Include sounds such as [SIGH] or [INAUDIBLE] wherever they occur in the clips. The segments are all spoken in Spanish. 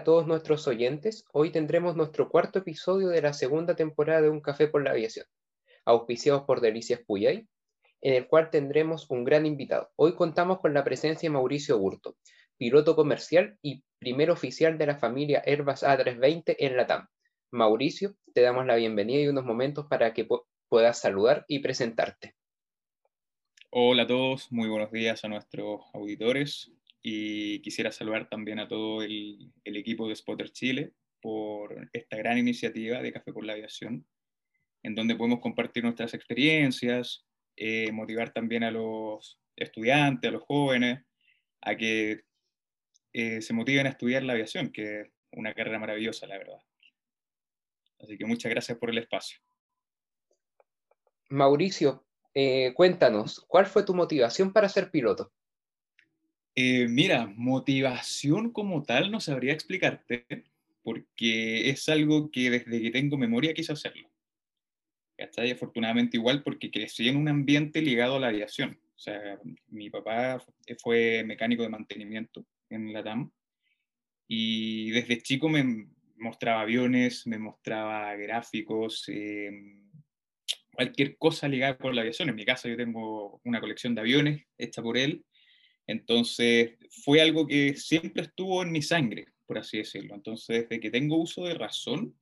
a todos nuestros oyentes. Hoy tendremos nuestro cuarto episodio de la segunda temporada de Un Café por la Aviación, auspiciados por Delicias Puyay, en el cual tendremos un gran invitado. Hoy contamos con la presencia de Mauricio Burto, piloto comercial y primer oficial de la familia Airbus A320 en la TAM. Mauricio, te damos la bienvenida y unos momentos para que puedas saludar y presentarte. Hola a todos, muy buenos días a nuestros auditores y quisiera saludar también a todo el, equipo de Spotter Chile por esta gran iniciativa de Café por la Aviación, en donde podemos compartir nuestras experiencias, eh, motivar también a los estudiantes, a los jóvenes, a que eh, se motiven a estudiar la aviación, que es una carrera maravillosa, la verdad. Así que muchas gracias por el espacio. Mauricio, eh, cuéntanos, ¿cuál fue tu motivación para ser piloto? Eh, mira, motivación como tal no sabría explicarte, porque es algo que desde que tengo memoria quise hacerlo. ¿Cachai? Afortunadamente igual porque crecí en un ambiente ligado a la aviación. O sea, mi papá fue mecánico de mantenimiento en la TAM y desde chico me mostraba aviones, me mostraba gráficos, em, cualquier cosa ligada con la aviación. En mi casa yo tengo una colección de aviones hecha por él entonces, fue algo que siempre estuvo en mi sangre, por así decirlo. Entonces, desde que tengo uso de razón,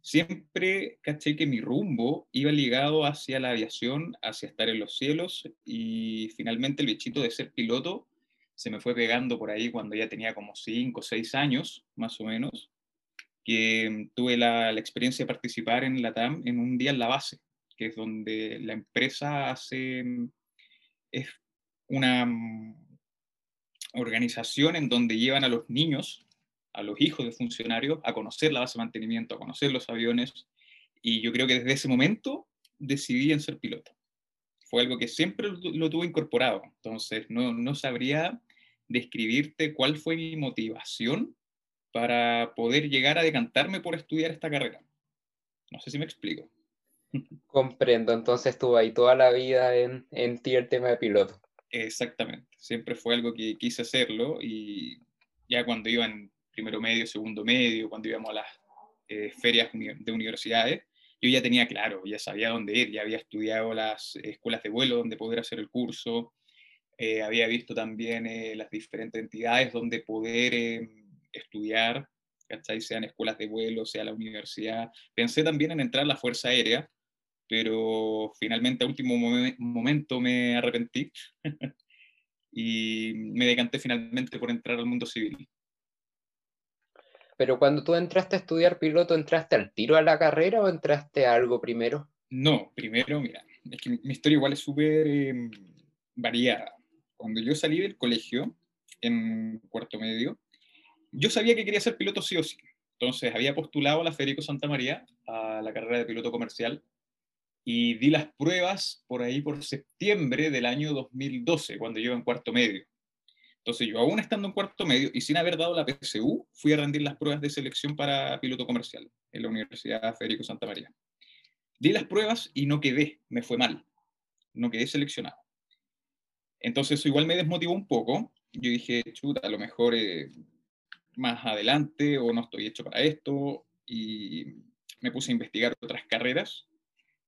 siempre caché que mi rumbo iba ligado hacia la aviación, hacia estar en los cielos y finalmente el bichito de ser piloto se me fue pegando por ahí cuando ya tenía como 5 o 6 años, más o menos, que tuve la, la, experiencia de participar en la TAM en un día en la base, que es donde la empresa hace, es una organización en donde llevan a los niños, a los hijos de funcionarios, a conocer la base de mantenimiento, a conocer los aviones. Y yo creo que desde ese momento decidí en ser piloto. Fue algo que siempre lo, tuve incorporado. Entonces, no, no sabría describirte cuál fue mi motivación para poder llegar a decantarme por estudiar esta carrera. No sé si me explico. Comprendo, entonces estuvo ahí toda la vida en, en ti el tema de piloto. Exactamente, siempre fue algo que quise hacerlo y ya cuando iba en primero medio, segundo medio, cuando íbamos a las eh, ferias de universidades, yo ya tenía claro, ya sabía dónde ir, ya había estudiado las escuelas de vuelo donde poder hacer el curso, eh, había visto también eh, las diferentes entidades donde poder estudiar, ¿cachai? Sean escuelas de vuelo, sea la universidad. Pensé también en entrar a la Fuerza Aérea, pero finalmente a último momento me arrepentí [LAUGHS] y me decanté finalmente por entrar al mundo civil. Pero cuando tú entraste a estudiar piloto, ¿entraste al tiro a la carrera o entraste a algo primero? No, primero, mira, es que mi historia igual es súper em, variada. Cuando yo salí del colegio, en cuarto medio, yo sabía que quería ser piloto sí o sí. Entonces había postulado a la Federico Santa María a la carrera de piloto comercial y di las pruebas por ahí por septiembre del año 2012, cuando yo en cuarto medio. Entonces yo aún estando en cuarto medio y sin haber dado la PSU, fui a rendir las pruebas de selección para piloto comercial en la Universidad Federico Santa María. Di las pruebas y no quedé, me fue mal, no quedé seleccionado. Entonces eso igual me desmotivó un poco. Yo dije, chuta, a lo mejor eh, más adelante o no estoy hecho para esto y me puse a investigar otras carreras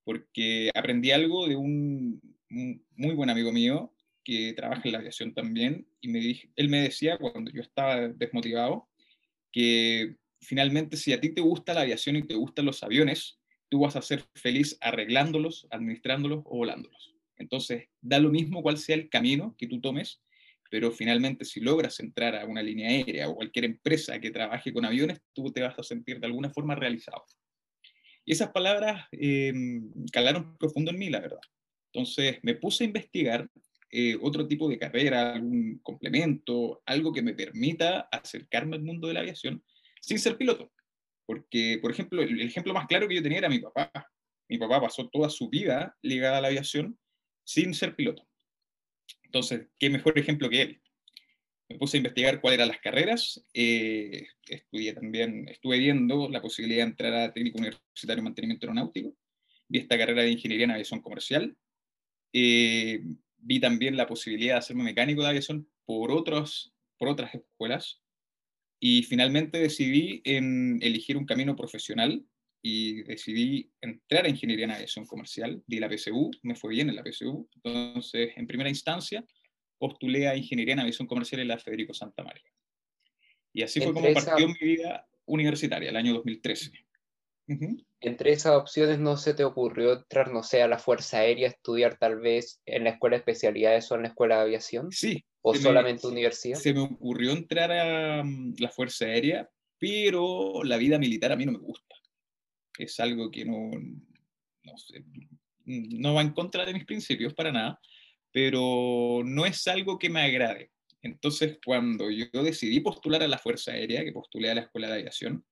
porque aprendí algo de un, muy buen amigo mío que trabaja en la aviación también, y me él me decía cuando yo estaba desmotivado que finalmente si a ti te gusta la aviación y te gustan los aviones, tú vas a ser feliz arreglándolos, administrándolos o volándolos. Entonces, da lo mismo cuál sea el camino que tú tomes, pero finalmente si logras entrar a una línea aérea o cualquier empresa que trabaje con aviones, tú te vas a sentir de alguna forma realizado. Y esas palabras em, calaron profundo en mí, la verdad. Entonces me puse a investigar eh, otro tipo de carrera, algún complemento, algo que me permita acercarme al mundo de la aviación sin ser piloto. Porque, por ejemplo, el, ejemplo más claro que yo tenía era mi papá. Mi papá pasó toda su vida ligada a la aviación sin ser piloto. Entonces, ¿qué mejor ejemplo que él? Me puse a investigar cuáles eran las carreras. Eh, estudié también, estuve viendo la posibilidad de entrar a técnico universitario en mantenimiento aeronáutico. Vi esta carrera de ingeniería en aviación comercial. Eh, vi también la posibilidad de hacerme mecánico de aviación por, otros, por otras escuelas. Y finalmente decidí en elegir un camino profesional y decidí entrar a Ingeniería en Aviación Comercial. Di la PSU, me fue bien en la PSU. Entonces, en primera instancia, postulé a Ingeniería en Aviación Comercial en la Federico Santa María. Y así fue como partió mi vida universitaria, el año 2013. Entre esas opciones, ¿no se te ocurrió entrar, no sé, a la Fuerza Aérea, estudiar tal vez en la Escuela de Especialidades o en la Escuela de Aviación? Sí. ¿O solamente universidad? Se me ocurrió entrar a mm, la Fuerza Aérea, pero la vida militar a mí no me gusta. Es algo que no, no, sé, no va en contra de mis principios para nada, pero no es algo que me agrade. Entonces, cuando yo decidí postular a la Fuerza Aérea, que postulé a la Escuela de Aviación,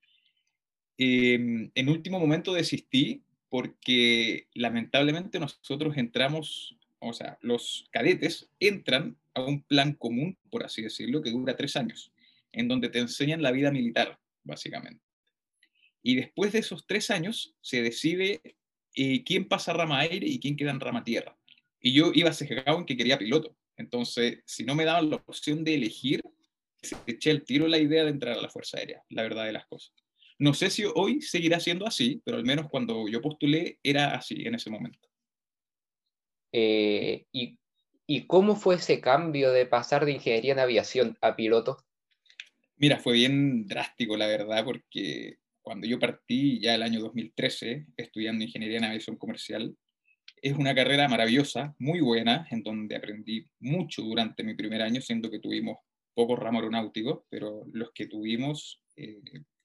Em, en último momento desistí porque lamentablemente nosotros entramos, o sea, los cadetes entran a un plan común, por así decirlo, que dura tres años, en donde te enseñan la vida militar, básicamente. Y después de esos tres años se decide eh, quién pasa rama aire y quién queda en rama tierra. Y yo iba sesgado en que quería piloto. Entonces, si no me daban la opción de elegir, se eché el tiro la idea de entrar a la Fuerza Aérea, la verdad de las cosas. No sé si hoy seguirá siendo así, pero al menos cuando yo postulé era así en ese momento. Eh, y, cómo fue ese cambio de pasar de ingeniería en aviación a piloto? Mira, fue bien drástico, la verdad, porque cuando yo partí ya el año 2013 estudiando ingeniería en aviación comercial, es una carrera maravillosa, muy buena, en donde aprendí mucho durante mi primer año, siendo que tuvimos pocos ramos aeronáuticos, pero los que tuvimos eh,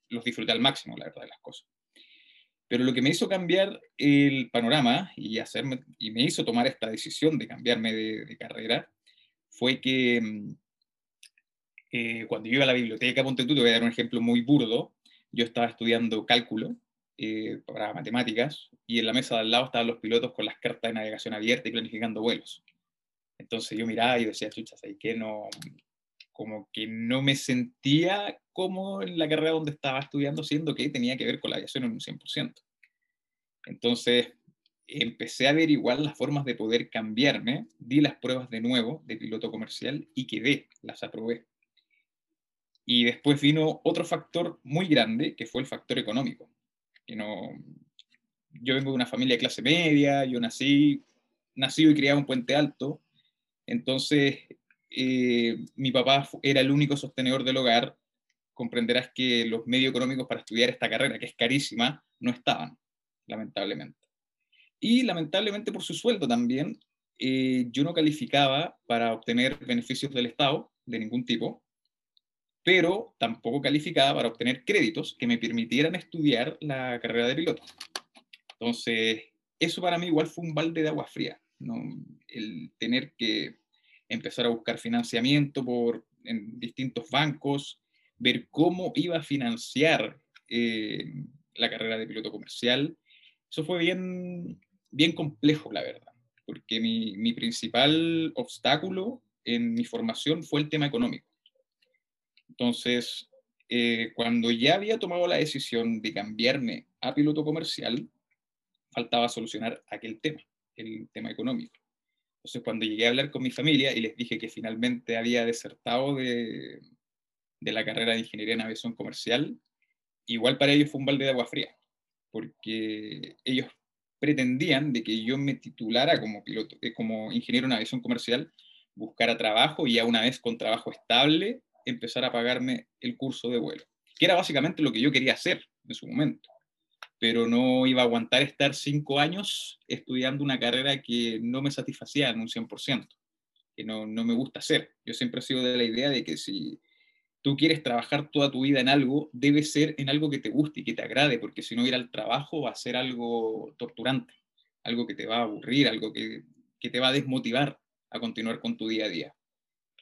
los disfruté al máximo, la verdad de las cosas. Pero lo que me hizo cambiar el panorama y, hacerme, y me hizo tomar esta decisión de cambiarme de, carrera fue que mm, eh, cuando yo iba a la biblioteca, ponte tú, te voy a dar un ejemplo muy burdo, yo estaba estudiando cálculo eh, para matemáticas y en la mesa de al lado estaban los pilotos con las cartas de navegación abierta y planificando vuelos. Entonces yo miraba y decía, chuchas, ¿y qué no? Como que no me sentía como en la carrera donde estaba estudiando, siendo que tenía que ver con la aviación en un 100%. Entonces, empecé a averiguar las formas de poder cambiarme, di las pruebas de nuevo de piloto comercial y quedé, las aprobé. Y después vino otro factor muy grande, que fue el factor económico. No, yo vengo de una familia de clase media, yo nací, nacido y criado en Puente Alto, entonces eh, mi papá era el único sostenedor del hogar. Comprenderás que los medios económicos para estudiar esta carrera, que es carísima, no estaban, lamentablemente. Y lamentablemente por su sueldo también, eh, yo no calificaba para obtener beneficios del Estado de ningún tipo, pero tampoco calificaba para obtener créditos que me permitieran estudiar la carrera de piloto. Entonces, eso para mí igual fue un balde de agua fría, el tener que empezar a buscar financiamiento por, en distintos bancos, ver cómo iba a financiar eh, la carrera de piloto comercial. Eso fue bien, bien complejo, la verdad, porque mi principal obstáculo en mi formación fue el tema económico. Entonces, eh, cuando ya había tomado la decisión de cambiarme a piloto comercial, faltaba solucionar aquel tema, el tema económico. Entonces, cuando llegué a hablar con mi familia y les dije que finalmente había desertado de, de la carrera de ingeniería en aviación comercial, igual para ellos fue un balde de agua fría, porque ellos pretendían de que yo me titulara como piloto, eh, como ingeniero en aviación comercial, buscara trabajo y ya una vez con trabajo estable, empezar a pagarme el curso de vuelo, que era básicamente lo que yo quería hacer en su momento, pero no iba a aguantar estar cinco años estudiando una carrera que no me satisfacía en un 100%, que no, no me gusta hacer. Yo siempre he sido de la idea de que si tú quieres trabajar toda tu vida en algo, debe ser en algo que te guste y que te agrade, porque si no ir al trabajo va a ser algo torturante, algo que te va a aburrir, algo que, te va a desmotivar a continuar con tu día a día.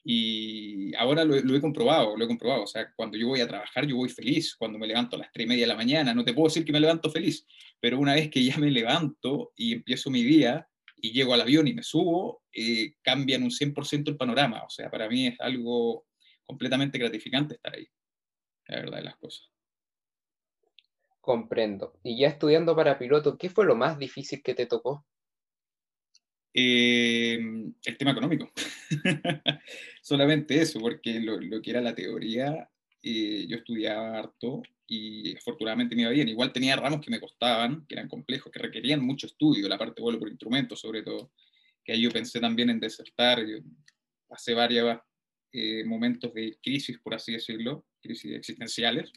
Y ahora lo, he comprobado, lo he comprobado. O sea, cuando yo voy a trabajar, yo voy feliz. Cuando me levanto a las tres y media de la mañana, no te puedo decir que me levanto feliz, pero una vez que ya me levanto y empiezo mi día y llego al avión y me subo, eh, cambian un 100% el panorama. O sea, para mí es algo completamente gratificante estar ahí, la verdad de las cosas. Comprendo. Y ya estudiando para piloto, ¿qué fue lo más difícil que te tocó? Eh, el tema económico. [LAUGHS] Solamente eso, porque lo, que era la teoría eh, yo estudiaba harto y afortunadamente me iba bien. Igual tenía ramos que me costaban, que eran complejos, que requerían mucho estudio, la parte de vuelo por instrumentos sobre todo, que ahí yo pensé también en desertar. Yo pasé varios eh, momentos de crisis, por así decirlo, crisis existenciales,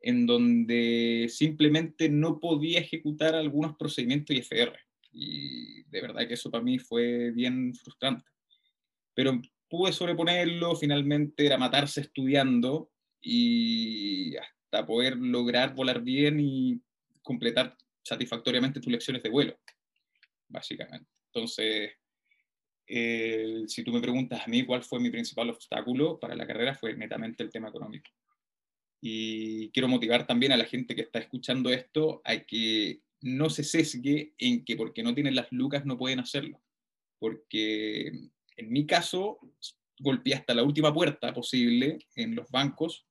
en donde simplemente no podía ejecutar algunos procedimientos IFR. Y de verdad que eso para mí fue bien frustrante. Pero pude sobreponerlo, finalmente era matarse estudiando y hasta poder lograr volar bien y completar satisfactoriamente tus lecciones de vuelo, básicamente. Entonces, si tú me preguntas a mí cuál fue mi principal obstáculo para la carrera, fue netamente el tema económico. Y quiero motivar también a la gente que está escuchando esto a que no se sesgue en que porque no tienen las lucas no pueden hacerlo. Porque en mi caso, golpeé hasta la última puerta posible en los bancos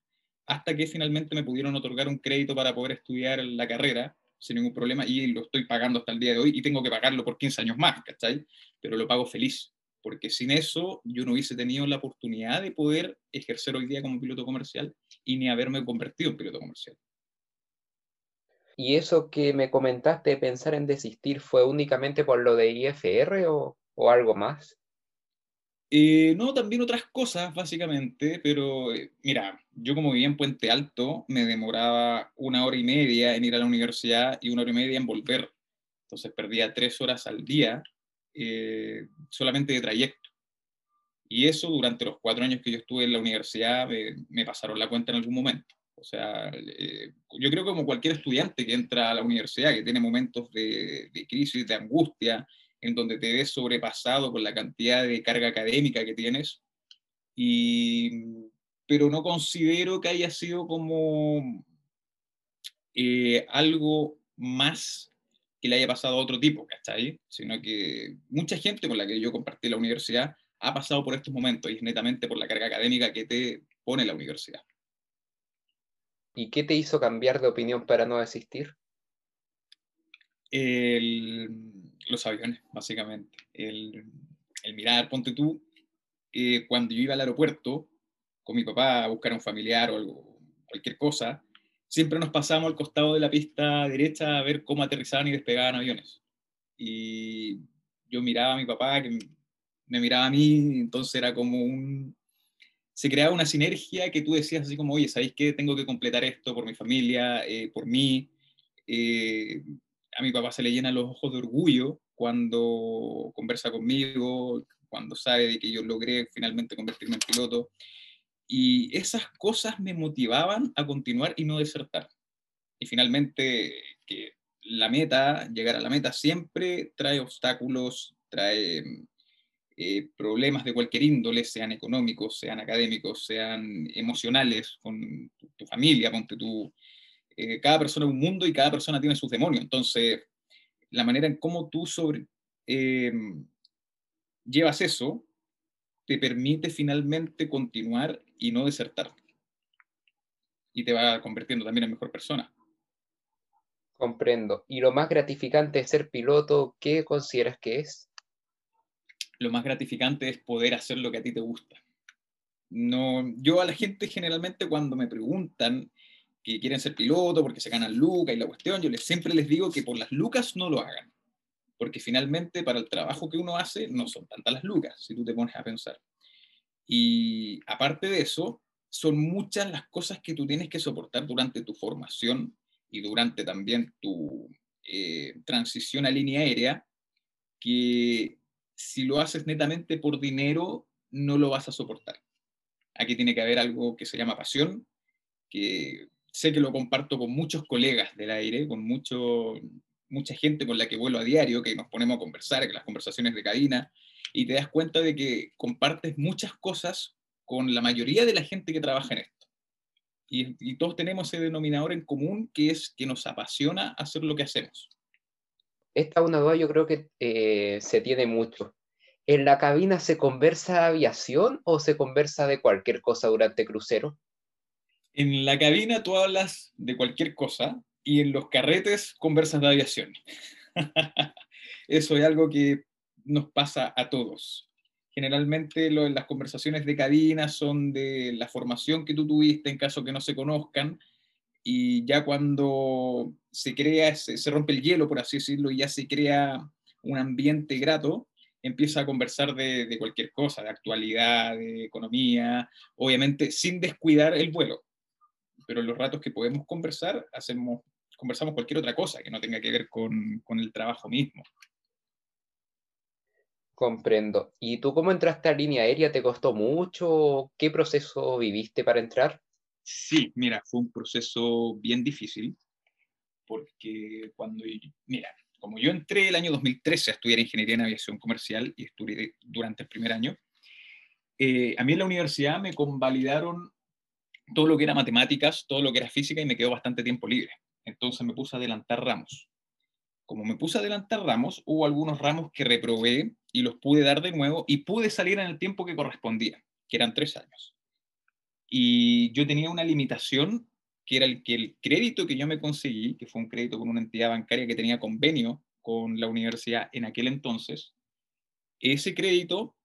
hasta que finalmente me pudieron otorgar un crédito para poder estudiar la carrera sin ningún problema y lo estoy pagando hasta el día de hoy y tengo que pagarlo por 15 años más, ¿cachai? Pero lo pago feliz, porque sin eso yo no hubiese tenido la oportunidad de poder ejercer hoy día como piloto comercial y ni haberme convertido en piloto comercial. ¿Y eso que me comentaste de pensar en desistir fue únicamente por lo de IFR o, algo más? Eh, no, también otras cosas, básicamente, pero eh, mira, yo como vivía en Puente Alto, me demoraba una hora y media en ir a la universidad y una hora y media en volver. Entonces perdía tres horas al día eh, solamente de trayecto. Y eso durante los cuatro años que yo estuve en la universidad me, pasaron la cuenta en algún momento. O sea, yo creo que como cualquier estudiante que entra a la universidad, que tiene momentos de, de crisis, de angustia, en donde te ves sobrepasado con la cantidad de carga académica que tienes, y, pero no considero que haya sido como eh, algo más que le haya pasado a otro tipo, ¿cachai? Sino que mucha gente con la que yo compartí la universidad ha pasado por estos momentos y es netamente por la carga académica que te pone la universidad. ¿Y qué te hizo cambiar de opinión para no desistir? Los aviones, básicamente. El, mirar, ponte tú, eh, cuando yo iba al aeropuerto con mi papá a buscar a un familiar o algo, cualquier cosa, siempre nos pasábamos al costado de la pista derecha a ver cómo aterrizaban y despegaban aviones. Y yo miraba a mi papá, que me miraba a mí, entonces era como un... Se creaba una sinergia que tú decías así como, oye, ¿sabéis qué? Tengo que completar esto por mi familia, eh, por mí. Eh, a mi papá se le llenan los ojos de orgullo cuando conversa conmigo, cuando sabe de que yo logré finalmente convertirme en piloto. Y esas cosas me motivaban a continuar y no desertar. Y finalmente, que la meta, llegar a la meta, siempre trae obstáculos, trae eh, problemas de cualquier índole, sean económicos, sean académicos, sean emocionales, con tu, familia, ponte tu, eh, cada persona es un mundo y cada persona tiene sus demonios. Entonces, la manera en cómo tú sobre, eh, llevas eso te permite finalmente continuar y no desertar. Y te va convirtiendo también en mejor persona. Comprendo. ¿Y lo más gratificante de ser piloto, qué consideras que es? Lo más gratificante es poder hacer lo que a ti te gusta. No, yo a la gente generalmente cuando me preguntan que quieren ser piloto porque se ganan lucas y la cuestión, yo les, siempre les digo que por las lucas no lo hagan, porque finalmente para el trabajo que uno hace no son tantas las lucas, si tú te pones a pensar. Y aparte de eso, son muchas las cosas que tú tienes que soportar durante tu formación y durante también tu eh, transición a línea aérea, que si lo haces netamente por dinero, no lo vas a soportar. Aquí tiene que haber algo que se llama pasión, que sé que lo comparto con muchos colegas del aire, con mucho, mucha gente con la que vuelo a diario, que nos ponemos a conversar, que las conversaciones de cadena, y te das cuenta de que compartes muchas cosas con la mayoría de la gente que trabaja en esto. Y, todos tenemos ese denominador en común que es que nos apasiona hacer lo que hacemos. Esta una duda yo creo que eh, se tiene mucho. ¿En la cabina se conversa aviación o se conversa de cualquier cosa durante crucero? En la cabina tú hablas de cualquier cosa y en los carretes conversas de aviación. [LAUGHS] Eso es algo que nos pasa a todos. Generalmente las conversaciones de cabina son de la formación que tú tuviste en caso que no se conozcan y ya cuando se crea, se, rompe el hielo, por así decirlo, y ya se crea un ambiente grato, empieza a conversar de, cualquier cosa, de actualidad, de economía, obviamente sin descuidar el vuelo. Pero en los ratos que podemos conversar, hacemos, conversamos cualquier otra cosa que no tenga que ver con, con el trabajo mismo. Comprendo. ¿Y tú cómo entraste a línea aérea? ¿Te costó mucho? ¿Qué proceso viviste para entrar? Sí, mira, fue un proceso bien difícil, porque cuando, mira, como yo entré el año 2013 a estudiar ingeniería en aviación comercial y estudié durante el primer año, eh, a mí en la universidad me convalidaron todo lo que era matemáticas, todo lo que era física y me quedó bastante tiempo libre. Entonces me puse a adelantar ramos. Como me puse a adelantar ramos, hubo algunos ramos que reprobé y los pude dar de nuevo y pude salir en el tiempo que correspondía, que eran tres años. Y yo tenía una limitación que era el que el crédito que yo me conseguí, que fue un crédito con una entidad bancaria que tenía convenio con la universidad en aquel entonces, ese crédito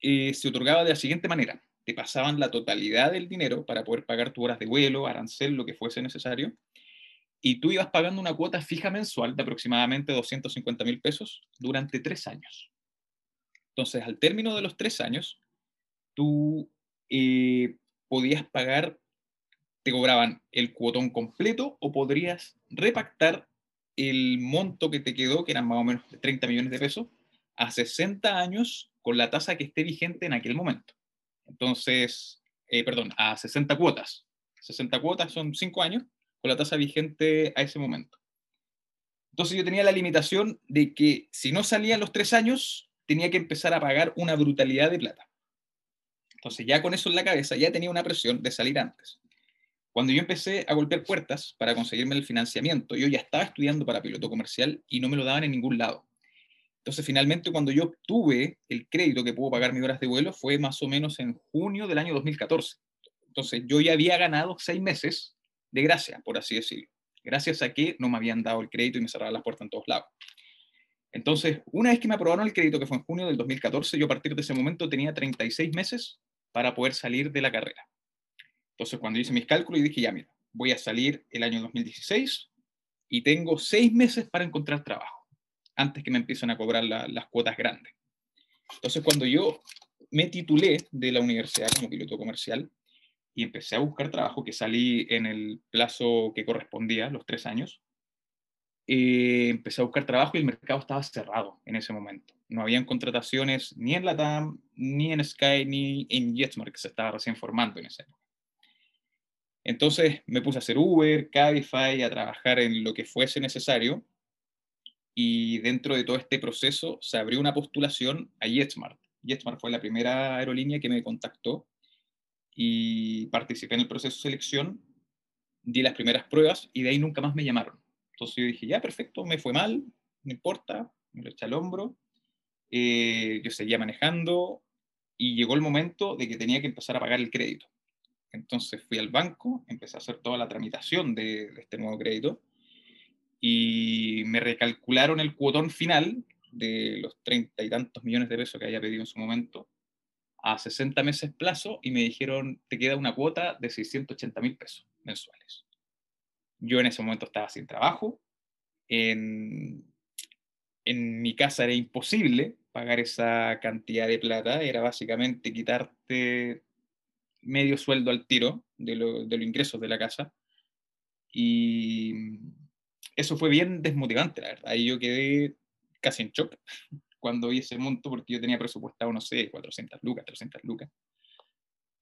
eh, se otorgaba de la siguiente manera. Te pasaban la totalidad del dinero para poder pagar tus horas de vuelo, arancel, lo que fuese necesario, y tú ibas pagando una cuota fija mensual de aproximadamente 250 mil pesos durante tres años. Entonces, al término de los tres años, tú eh, podías pagar, te cobraban el cuotón completo o podrías repactar el monto que te quedó, que eran más o menos 30 millones de pesos, a 60 años con la tasa que esté vigente en aquel momento. Entonces, eh, perdón, a 60 cuotas. 60 cuotas son 5 años con la tasa vigente a ese momento. Entonces yo tenía la limitación de que si no salían los 3 años, tenía que empezar a pagar una brutalidad de plata. Entonces ya con eso en la cabeza ya tenía una presión de salir antes. Cuando yo empecé a golpear puertas para conseguirme el financiamiento, yo ya estaba estudiando para piloto comercial y no me lo daban en ningún lado. Entonces finalmente cuando yo obtuve el crédito que pudo pagar mis horas de vuelo fue más o menos en junio del año 2014. Entonces yo ya había ganado seis meses de gracia, por así decirlo. Gracias a que no me habían dado el crédito y me cerraban las puertas en todos lados. Entonces, una vez que me aprobaron el crédito, que fue en junio del 2014, yo a partir de ese momento tenía 36 meses para poder salir de la carrera. Entonces, cuando hice mis cálculos, dije, ya, mira, voy a salir el año 2016 y tengo seis meses para encontrar trabajo, antes que me empiecen a cobrar las cuotas grandes. Entonces, cuando yo me titulé de la universidad como piloto comercial y empecé a buscar trabajo, que salí en el plazo que correspondía, los tres años, eh, empecé a buscar trabajo y el mercado estaba cerrado en ese momento. No habían contrataciones ni en la TAM, ni en Sky, ni en JetSmart, que se estaba recién formando en esa época. Entonces me puse a hacer Uber, Cabify, a trabajar en lo que fuese necesario. Y dentro de todo este proceso se abrió una postulación a JetSmart. JetSmart fue la primera aerolínea que me contactó y participé en el proceso de selección, di las primeras pruebas y de ahí nunca más me llamaron entonces yo dije, ya, perfecto, me fue mal, no importa, me lo eché al hombro, eh, yo seguía manejando y llegó el momento de que tenía que empezar a pagar el crédito. Entonces fui al banco, empecé a hacer toda la tramitación de, este nuevo crédito y me recalcularon el cuotón final de los treinta y tantos millones de pesos que había pedido en su momento a 60 meses plazo y me dijeron, te queda una cuota de 680 mil pesos mensuales. Yo en ese momento estaba sin trabajo. En, en mi casa era imposible pagar esa cantidad de plata. Era básicamente quitarte medio sueldo al tiro de, lo, de los ingresos de la casa. Y eso fue bien desmotivante, la verdad. Ahí yo quedé casi en shock [LAUGHS] cuando vi ese monto porque yo tenía presupuestado, no sé, 400 lucas, 300 lucas.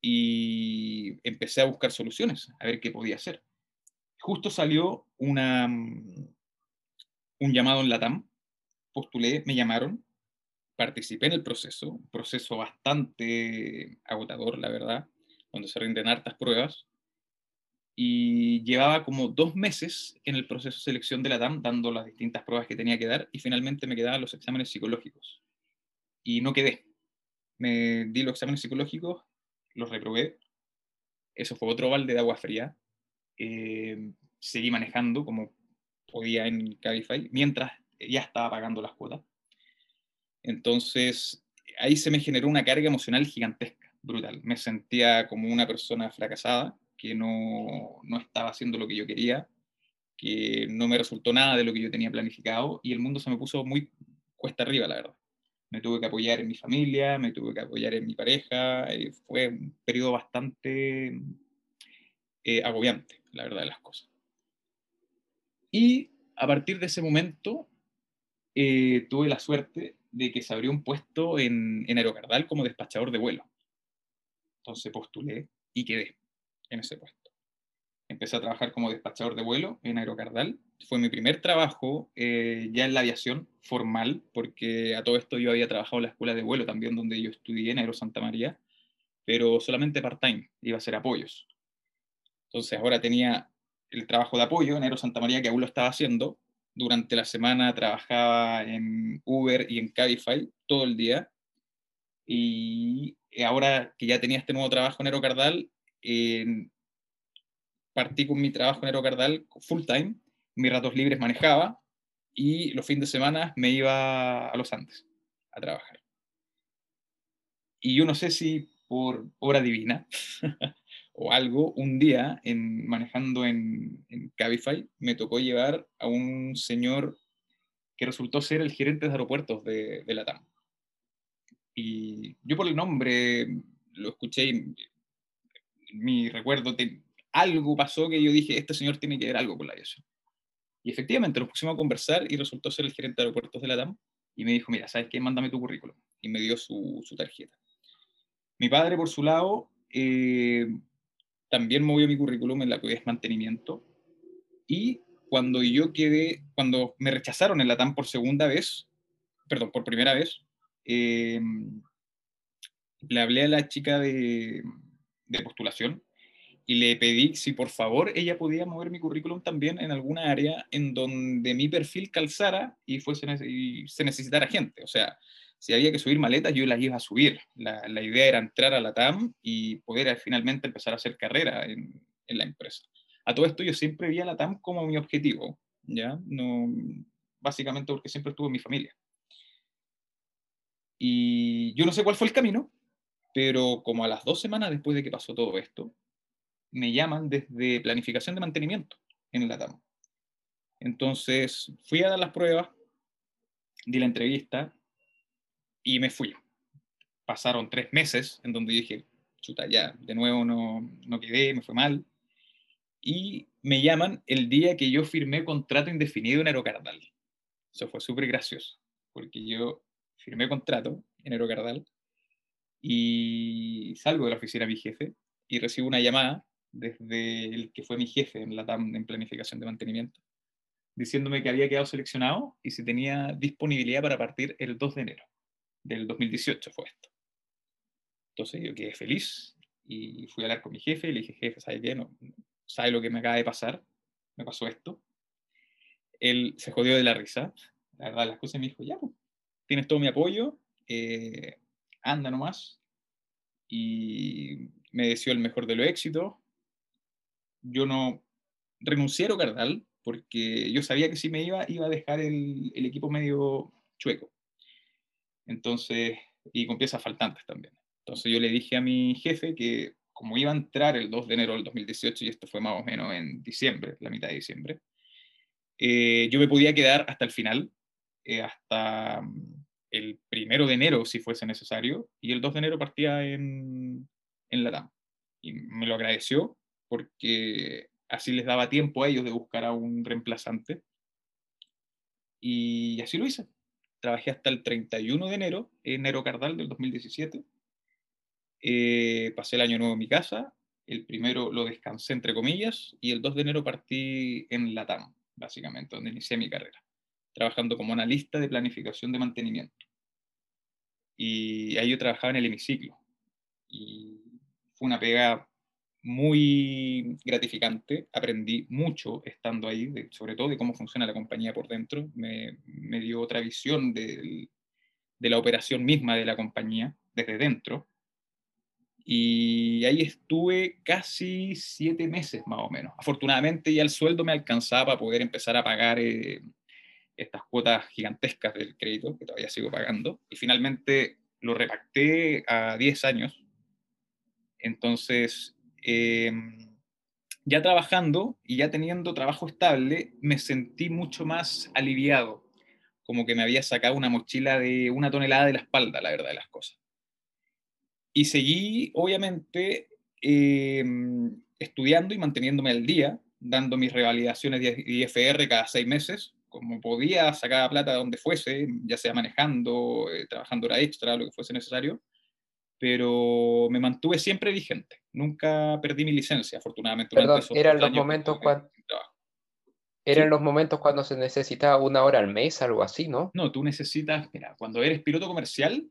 Y empecé a buscar soluciones, a ver qué podía hacer justo salió una, mm, un llamado en Latam, postulé, me llamaron, participé en el proceso, un proceso bastante agotador, la verdad, donde se rinden hartas pruebas, y llevaba como dos meses en el proceso de selección de la TAM, dando las distintas pruebas que tenía que dar, y finalmente me quedaban los exámenes psicológicos. Y no quedé. Me di los exámenes psicológicos, los reprobé. Eso fue otro balde de agua fría. Eh, seguí manejando como podía en Cabify, mientras ya estaba pagando las cuotas. Entonces, ahí se me generó una carga emocional gigantesca, brutal. Me sentía como una persona fracasada, que no, no estaba haciendo lo que yo quería, que no me resultó nada de lo que yo tenía planificado y el mundo se me puso muy cuesta arriba, la verdad. Me tuve que apoyar en mi familia, me tuve que apoyar en mi pareja, eh, fue un periodo bastante eh, agobiante, la verdad de las cosas. Y a partir de ese momento eh, tuve la suerte de que se abrió un puesto en, en Aerocardal como despachador de vuelo. Entonces postulé y quedé en ese puesto. Empecé a trabajar como despachador de vuelo en Aerocardal. Fue mi primer trabajo eh, ya en la aviación formal, porque a todo esto yo había trabajado en la escuela de vuelo también, donde yo estudié en Aero Santa María, pero solamente part-time, iba a hacer apoyos. Entonces ahora tenía el trabajo de apoyo en Aero Santa María, que aún lo estaba haciendo. Durante la semana trabajaba en Uber y en Cabify todo el día. Y ahora que ya tenía este nuevo trabajo en Aerocardal, eh, partí con mi trabajo en Aerocardal full time, mis ratos libres manejaba y los fines de semana me iba a los Andes a trabajar. Y yo no sé si por obra divina [LAUGHS] o algo, un día en, manejando en, en Cabify me tocó llevar a un señor que resultó ser el gerente de aeropuertos de, de la TAM. Y yo por el nombre lo escuché y mi recuerdo algo pasó que yo dije, este señor tiene que ver algo con la aviación. Y efectivamente nos pusimos a conversar y resultó ser el gerente de aeropuertos de la TAM y me dijo, mira, ¿sabes qué? Mándame tu currículum. Y me dio su, su tarjeta. Mi padre, por su lado, eh, también movió mi currículum en la que es mantenimiento. Y cuando yo quedé, cuando me rechazaron en la por segunda vez, perdón, por primera vez, eh, le hablé a la chica de, de postulación y le pedí si por favor ella podía mover mi currículum también en alguna área en donde mi perfil calzara y, fuese, y se necesitara gente. O sea, si había que subir maletas, yo las iba a subir. La, idea era entrar a la TAM y poder finalmente empezar a hacer carrera en, la empresa. A todo esto yo siempre vi a la TAM como mi objetivo, ¿ya? No, básicamente porque siempre estuve en mi familia. Y yo no sé cuál fue el camino, pero como a las dos semanas después de que pasó todo esto, me llaman desde planificación de mantenimiento en la TAM. Entonces fui a dar las pruebas, di la entrevista y me fui. Pasaron tres meses en donde dije, chuta, ya, de nuevo no, no quedé, me fue mal. Y me llaman el día que yo firmé contrato indefinido en Aerocardal. Eso fue súper gracioso, porque yo firmé contrato en Aerocardal y salgo de la oficina de mi jefe y recibo una llamada desde el que fue mi jefe en la TAM en planificación de mantenimiento, diciéndome que había quedado seleccionado y si tenía disponibilidad para partir el 2 de enero del 2018 fue esto. Entonces yo quedé feliz y fui a hablar con mi jefe y le dije, jefe, ¿sabe qué? No, ¿Sabe lo que me acaba de pasar? Me pasó esto. Él se jodió de la risa, la verdad, las cosas me dijo, ya, pues, tienes todo mi apoyo, eh, anda nomás. Y me deseó el mejor de los éxitos, yo no renuncié a Cardal porque yo sabía que si me iba, iba a dejar el, el equipo medio chueco. Entonces, y con piezas faltantes también. Entonces yo le dije a mi jefe que como iba a entrar el 2 de enero del 2018, y esto fue más o menos en diciembre, la mitad de diciembre, eh, yo me podía quedar hasta el final, eh, hasta mm, el primero de enero, si fuese necesario, y el 2 de enero partía en, en la TAM. Y me lo agradeció porque así les daba tiempo a ellos de buscar a un reemplazante. Y así lo hice. Trabajé hasta el 31 de enero en Aerocardal del 2017. Eh, pasé el año nuevo en mi casa. El primero lo descansé, entre comillas, y el 2 de enero partí en la TAM, básicamente, donde inicié mi carrera, trabajando como analista de planificación de mantenimiento. Y ahí yo trabajaba en el hemiciclo. Y fue una pega muy gratificante, aprendí mucho estando ahí, sobre todo de cómo funciona la compañía por dentro, me, me dio otra visión de, de, la operación misma de la compañía desde dentro. Y ahí estuve casi siete meses más o menos. Afortunadamente ya el sueldo me alcanzaba para poder empezar a pagar eh, estas cuotas gigantescas del crédito que todavía sigo pagando. Y finalmente lo repacté a 10 años. Entonces, em, ya trabajando y ya teniendo trabajo estable, me sentí mucho más aliviado, como que me había sacado una mochila de una tonelada de la espalda, la verdad de las cosas. Y seguí, obviamente, em, estudiando y manteniéndome al día, dando mis revalidaciones de IFR cada seis meses, como podía, sacaba plata de donde fuese, ya sea manejando, eh, trabajando hora extra, lo que fuese necesario, pero me mantuve siempre vigente. Nunca perdí mi licencia, afortunadamente. Perdón, eran los momentos cuando... Eran los momentos cuando se necesitaba una hora al mes, algo así, ¿no? No, tú necesitas, mira, cuando eres piloto comercial,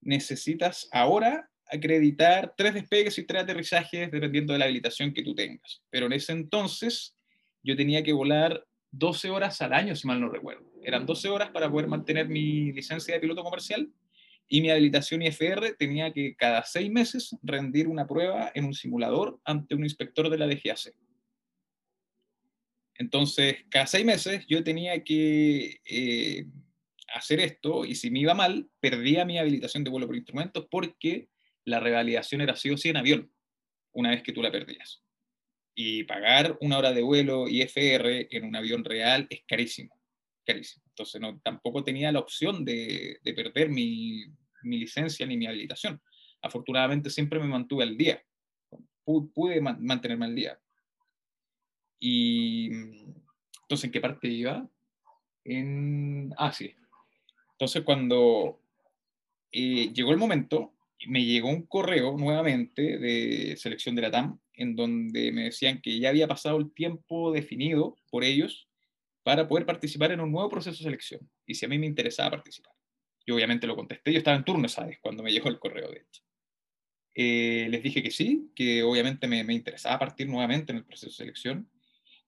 necesitas ahora acreditar tres despegues y tres aterrizajes dependiendo de la habilitación que tú tengas. Pero en ese entonces yo tenía que volar 12 horas al año, si mal no recuerdo. Eran 12 horas para poder mantener mi licencia de piloto comercial y mi habilitación IFR tenía que cada seis meses rendir una prueba en un simulador ante un inspector de la DGAC. Entonces, cada seis meses yo tenía que eh, hacer esto y si me iba mal, perdía mi habilitación de vuelo por instrumentos porque la revalidación era sí o sí en avión, una vez que tú la perdías. Y pagar una hora de vuelo IFR en un avión real es carísimo, carísimo. Entonces no, tampoco tenía la opción de, perder mi, licencia ni mi habilitación. Afortunadamente siempre me mantuve al día, pude, mantenerme al día. Y entonces, ¿en qué parte iba? En... Ah, sí. Entonces, cuando eh, llegó el momento, me llegó un correo nuevamente de selección de la TAM en donde me decían que ya había pasado el tiempo definido por ellos para poder participar en un nuevo proceso de selección y si a mí me interesaba participar. Yo obviamente lo contesté, yo estaba en turno, ¿sabes? Cuando me llegó el correo, de hecho. Eh, les dije que sí, que obviamente me, me, interesaba partir nuevamente en el proceso de selección.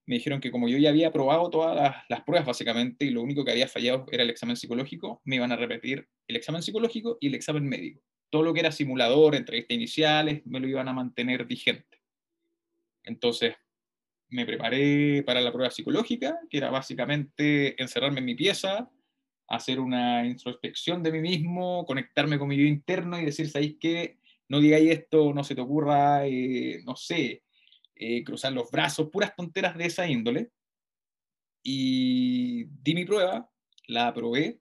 Me dijeron que como yo ya había aprobado todas las, las pruebas básicamente y lo único que había fallado era el examen psicológico, me iban a repetir el examen psicológico y el examen médico todo lo que era simulador, entrevistas iniciales, me lo iban a mantener vigente. Entonces, me preparé para la prueba psicológica, que era básicamente encerrarme en mi pieza, hacer una introspección de mí mismo, conectarme con mi yo interno y decir, ¿sabéis qué? No digáis esto, no se te ocurra, eh, no sé, eh, cruzar los brazos, puras tonteras de esa índole. Y di mi prueba, la aprobé,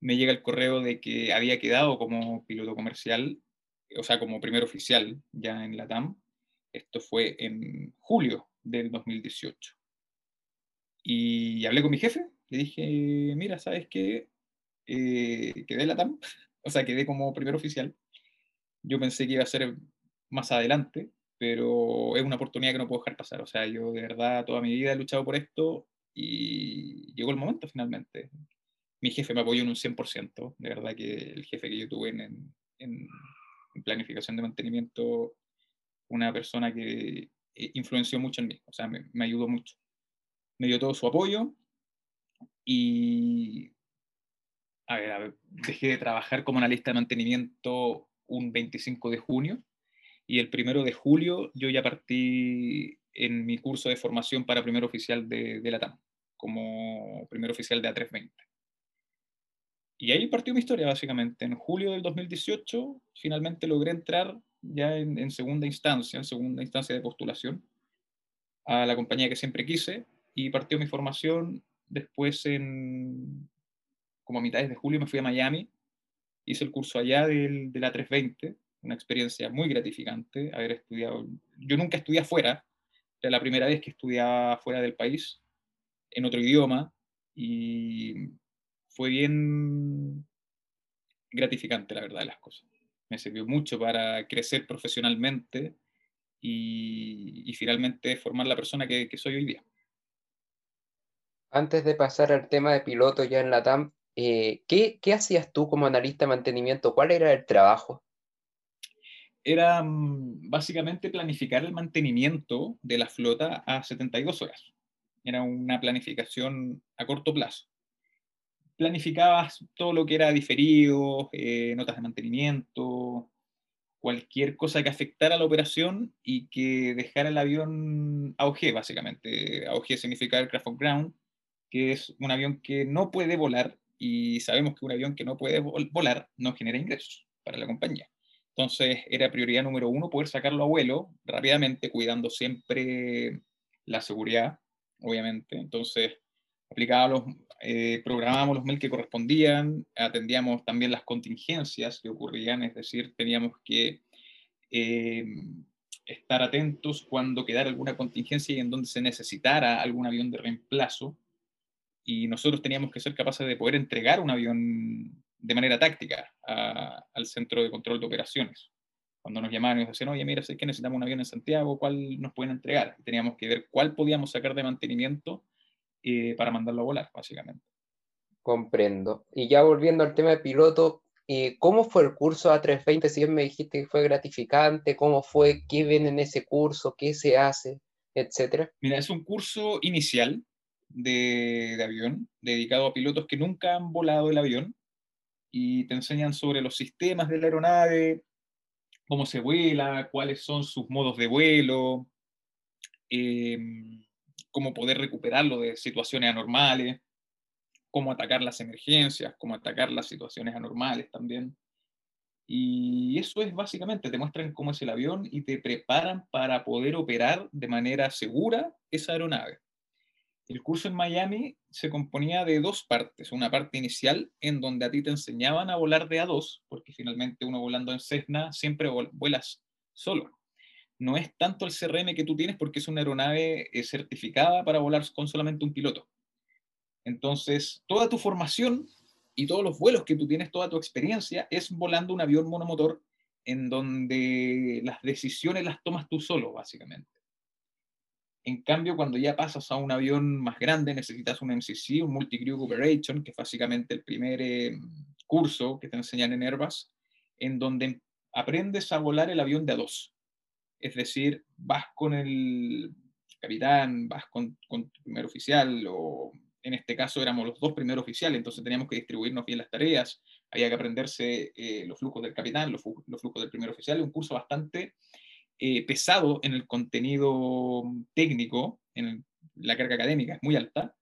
me llega el correo de que había quedado como piloto comercial, o sea, como primer oficial ya en la TAM. Esto fue en julio del 2018. Y hablé con mi jefe, le dije, mira, ¿sabes qué? Eh, quedé la TAM, [LAUGHS] o sea, quedé como primer oficial. Yo pensé que iba a ser más adelante, pero es una oportunidad que no puedo dejar pasar. O sea, yo de verdad toda mi vida he luchado por esto y llegó el momento finalmente mi jefe me apoyó en un 100%. De verdad que el jefe que yo tuve en, en, planificación de mantenimiento, una persona que influenció mucho en mí, o sea, me, ayudó mucho. Me dio todo su apoyo y, a ver, dejé de trabajar como analista de mantenimiento un 25 de junio y el primero de julio yo ya partí en mi curso de formación para primer oficial de, de la TAM, como primer oficial de A320. Y ahí partió mi historia, básicamente. En julio del 2018, finalmente logré entrar ya en, segunda instancia, en segunda instancia de postulación, a la compañía que siempre quise, y partió mi formación. Después, en, como a mitades de julio, me fui a Miami, hice el curso allá del, de la 320, una experiencia muy gratificante, haber estudiado. Yo nunca estudié afuera, era la primera vez que estudiaba fuera del país, en otro idioma, y fue bien gratificante, la verdad, de las cosas. Me sirvió mucho para crecer profesionalmente y, finalmente formar la persona que, soy hoy día. Antes de pasar al tema de piloto ya en la TAM, eh, ¿qué, ¿qué, hacías tú como analista de mantenimiento? ¿Cuál era el trabajo? Era mm, básicamente planificar el mantenimiento de la flota a 72 horas. Era una planificación a corto plazo planificabas todo lo que era diferido, eh, notas de mantenimiento, cualquier cosa que afectara la operación y que dejara el avión AOG, básicamente. AOG significa Aircraft on Ground, que es un avión que no puede volar y sabemos que un avión que no puede volar no genera ingresos para la compañía. Entonces era prioridad número uno poder sacarlo a vuelo rápidamente, cuidando siempre la seguridad, obviamente. Entonces aplicábamos los, eh, programábamos los mails que correspondían, atendíamos también las contingencias que ocurrían, es decir, teníamos que eh, estar atentos cuando quedara alguna contingencia y en donde se necesitara algún avión de reemplazo. Y nosotros teníamos que ser capaces de poder entregar un avión de manera táctica al centro de control de operaciones. Cuando nos llamaban y nos decían, oye, mira, sé que necesitamos un avión en Santiago, ¿cuál nos pueden entregar? teníamos que ver cuál podíamos sacar de mantenimiento eh, para mandarlo a volar, básicamente. Comprendo. Y ya volviendo al tema de piloto, eh, ¿cómo fue el curso A320? Si bien me dijiste que fue gratificante, ¿cómo fue? ¿Qué ven en ese curso? ¿Qué se hace? Etcétera. Mira, es un curso inicial de, de avión dedicado a pilotos que nunca han volado el avión y te enseñan sobre los sistemas de la aeronave, cómo se vuela, cuáles son sus modos de vuelo, em, cómo poder recuperarlo de situaciones anormales, cómo atacar las emergencias, cómo atacar las situaciones anormales también. Y eso es básicamente, te muestran cómo es el avión y te preparan para poder operar de manera segura esa aeronave. El curso en Miami se componía de dos partes. Una parte inicial en donde a ti te enseñaban a volar de A2, porque finalmente uno volando en Cessna siempre vuelas solo. No es tanto el CRM que tú tienes porque es una aeronave eh, certificada para volar con solamente un piloto. Entonces, toda tu formación y todos los vuelos que tú tienes, toda tu experiencia es volando un avión monomotor en donde las decisiones las tomas tú solo, básicamente. En cambio, cuando ya pasas a un avión más grande, necesitas un MCC, un Multi-Crew Operation, que es básicamente el primer eh, curso que te enseñan en Airbus, en donde aprendes a volar el avión de a dos. Es decir, vas con el capitán, vas con, con tu primer oficial, o en este caso éramos los dos primeros oficiales, entonces teníamos que distribuirnos bien las tareas, había que aprenderse eh, los flujos del capitán, los, flujos del primer oficial, un curso bastante eh, pesado en el contenido técnico, en la carga académica es muy alta,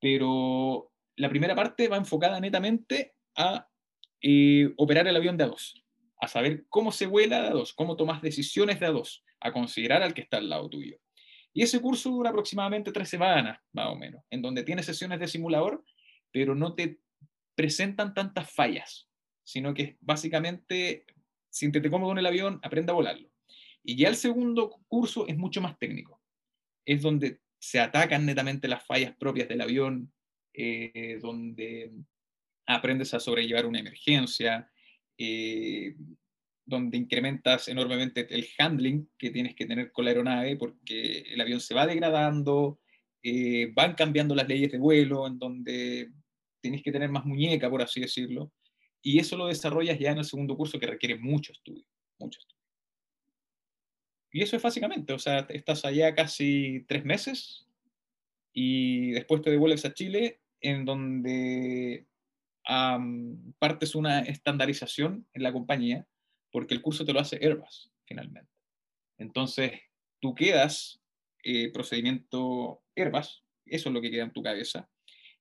pero la primera parte va enfocada netamente a eh, operar el avión de A2, a saber cómo se vuela de A2, cómo tomas decisiones de A2, a considerar al que está al lado tuyo. Y ese curso dura aproximadamente tres semanas, más o menos, en donde tienes sesiones de simulador, pero no te presentan tantas fallas, sino que básicamente, siéntete cómodo en el avión, aprenda a volarlo. Y ya el segundo curso es mucho más técnico. Es donde se atacan netamente las fallas propias del avión, eh, donde aprendes a sobrellevar una emergencia, eh, donde incrementas enormemente el handling que tienes que tener con la aeronave, porque el avión se va degradando, eh, van cambiando las leyes de vuelo, en donde tienes que tener más muñeca, por así decirlo, y eso lo desarrollas ya en el segundo curso que requiere mucho estudio, mucho estudio. Y eso es básicamente, o sea, estás allá casi tres meses y después te devuelves a Chile en donde partes una estandarización en la compañía porque el curso te lo hace Airbus finalmente. Entonces, tú quedas eh, procedimiento Airbus, eso es lo que queda en tu cabeza,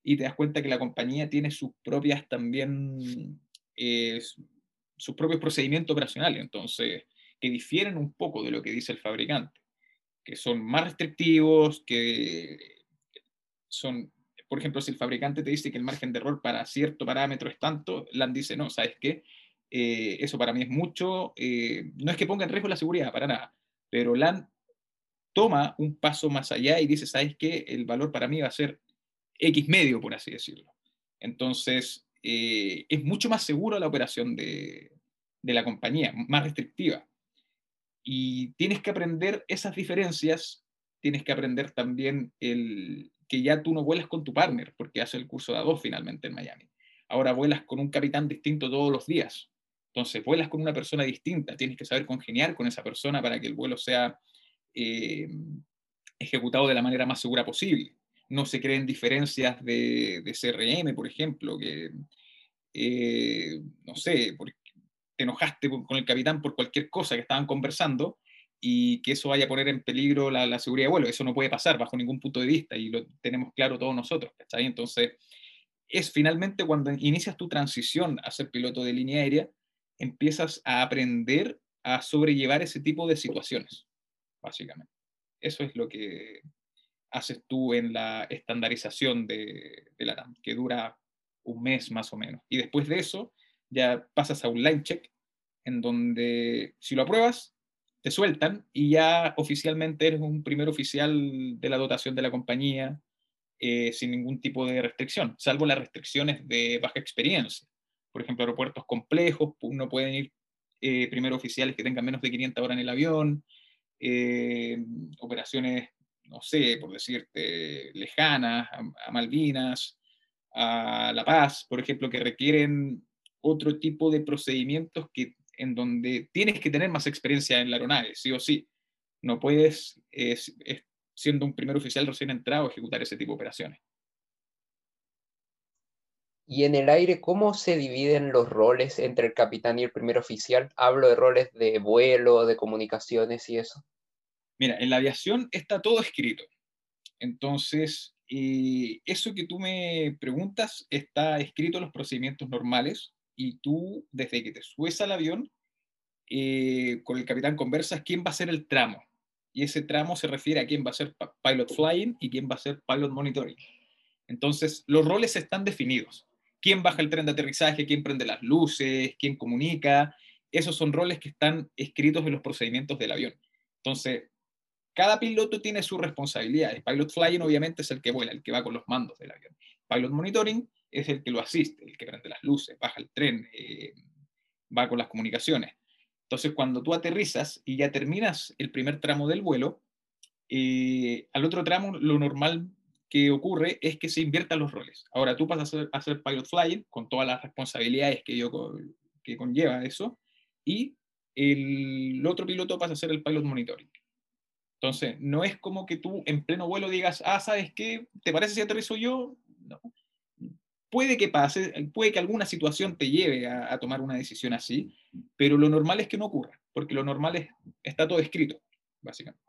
y te das cuenta que la compañía tiene sus propias también, eh, sus propios procedimientos operacionales. Entonces, que difieren un poco de lo que dice el fabricante, que son más restrictivos, que son, por ejemplo, si el fabricante te dice que el margen de error para cierto parámetro es tanto, LAN dice, no, ¿sabes qué? Eh, eso para mí es mucho, eh, no es que ponga en riesgo la seguridad, para nada, pero LAN toma un paso más allá y dice, ¿sabes qué? El valor para mí va a ser X medio, por así decirlo. Entonces, eh, es mucho más seguro la operación de, de la compañía, más restrictiva. Y tienes que aprender esas diferencias, tienes que aprender también el, que ya tú no vuelas con tu partner, porque hace el curso de A2 finalmente en Miami. Ahora vuelas con un capitán distinto todos los días. Entonces, vuelas con una persona distinta, tienes que saber congeniar con esa persona para que el vuelo sea eh, ejecutado de la manera más segura posible. No se creen diferencias de, de CRM, por ejemplo, que, eh, no sé, porque te enojaste con el capitán por cualquier cosa que estaban conversando y que eso vaya a poner en peligro la, seguridad de vuelo. Eso no puede pasar bajo ningún punto de vista y lo tenemos claro todos nosotros, ¿cachai? Entonces, es finalmente cuando inicias tu transición a ser piloto de línea aérea, empiezas a aprender a sobrellevar ese tipo de situaciones, básicamente. Eso es lo que haces tú en la estandarización de, de la TAM, que dura un mes más o menos. Y después de eso, ya pasas a un line check, en donde si lo apruebas, te sueltan y ya oficialmente eres un primer oficial de la dotación de la compañía eh, sin ningún tipo de restricción, salvo las restricciones de baja experiencia. Por ejemplo, aeropuertos complejos, no pueden ir eh, primer oficiales que tengan menos de 500 horas en el avión, eh, operaciones, no sé, por decirte, lejanas, a Malvinas, a La Paz, por ejemplo, que requieren otro tipo de procedimientos que en donde tienes que tener más experiencia en la aeronave, sí o sí. No puedes, siendo un primer oficial recién entrado, ejecutar ese tipo de operaciones. Y en el aire, ¿cómo se dividen los roles entre el capitán y el primer oficial? Hablo de roles de vuelo, de comunicaciones y eso. Mira, en la aviación está todo escrito. Entonces, eh, eso que tú me preguntas está escrito en los procedimientos normales y tú, desde que te subes al avión, eh, con el capitán conversas quién va a ser el tramo. Y ese tramo se refiere a quién va a ser pilot flying y quién va a ser pilot monitoring. Entonces, los roles están definidos. ¿Quién baja el tren de aterrizaje? ¿Quién prende las luces? ¿Quién comunica? Esos son roles que están escritos en los procedimientos del avión. Entonces, cada piloto tiene su responsabilidad. El pilot flying obviamente es el que vuela, el que va con los mandos del avión. Pilot monitoring es el que lo asiste, el que prende las luces, baja el tren, eh, va con las comunicaciones. Entonces, cuando tú aterrizas y ya terminas el primer tramo del vuelo, eh, al otro tramo lo normal que ocurre es que se inviertan los roles. Ahora tú pasas a hacer, pilot flying con todas las responsabilidades que, yo, que conlleva eso y el otro piloto pasa a ser el pilot monitoring. Entonces, no es como que tú en pleno vuelo digas, ah, ¿sabes qué? ¿Te parece si aterrizo yo? No puede que pase, puede que alguna situación te lleve a, tomar una decisión así, pero lo normal es que no ocurra, porque lo normal es, está todo escrito, básicamente.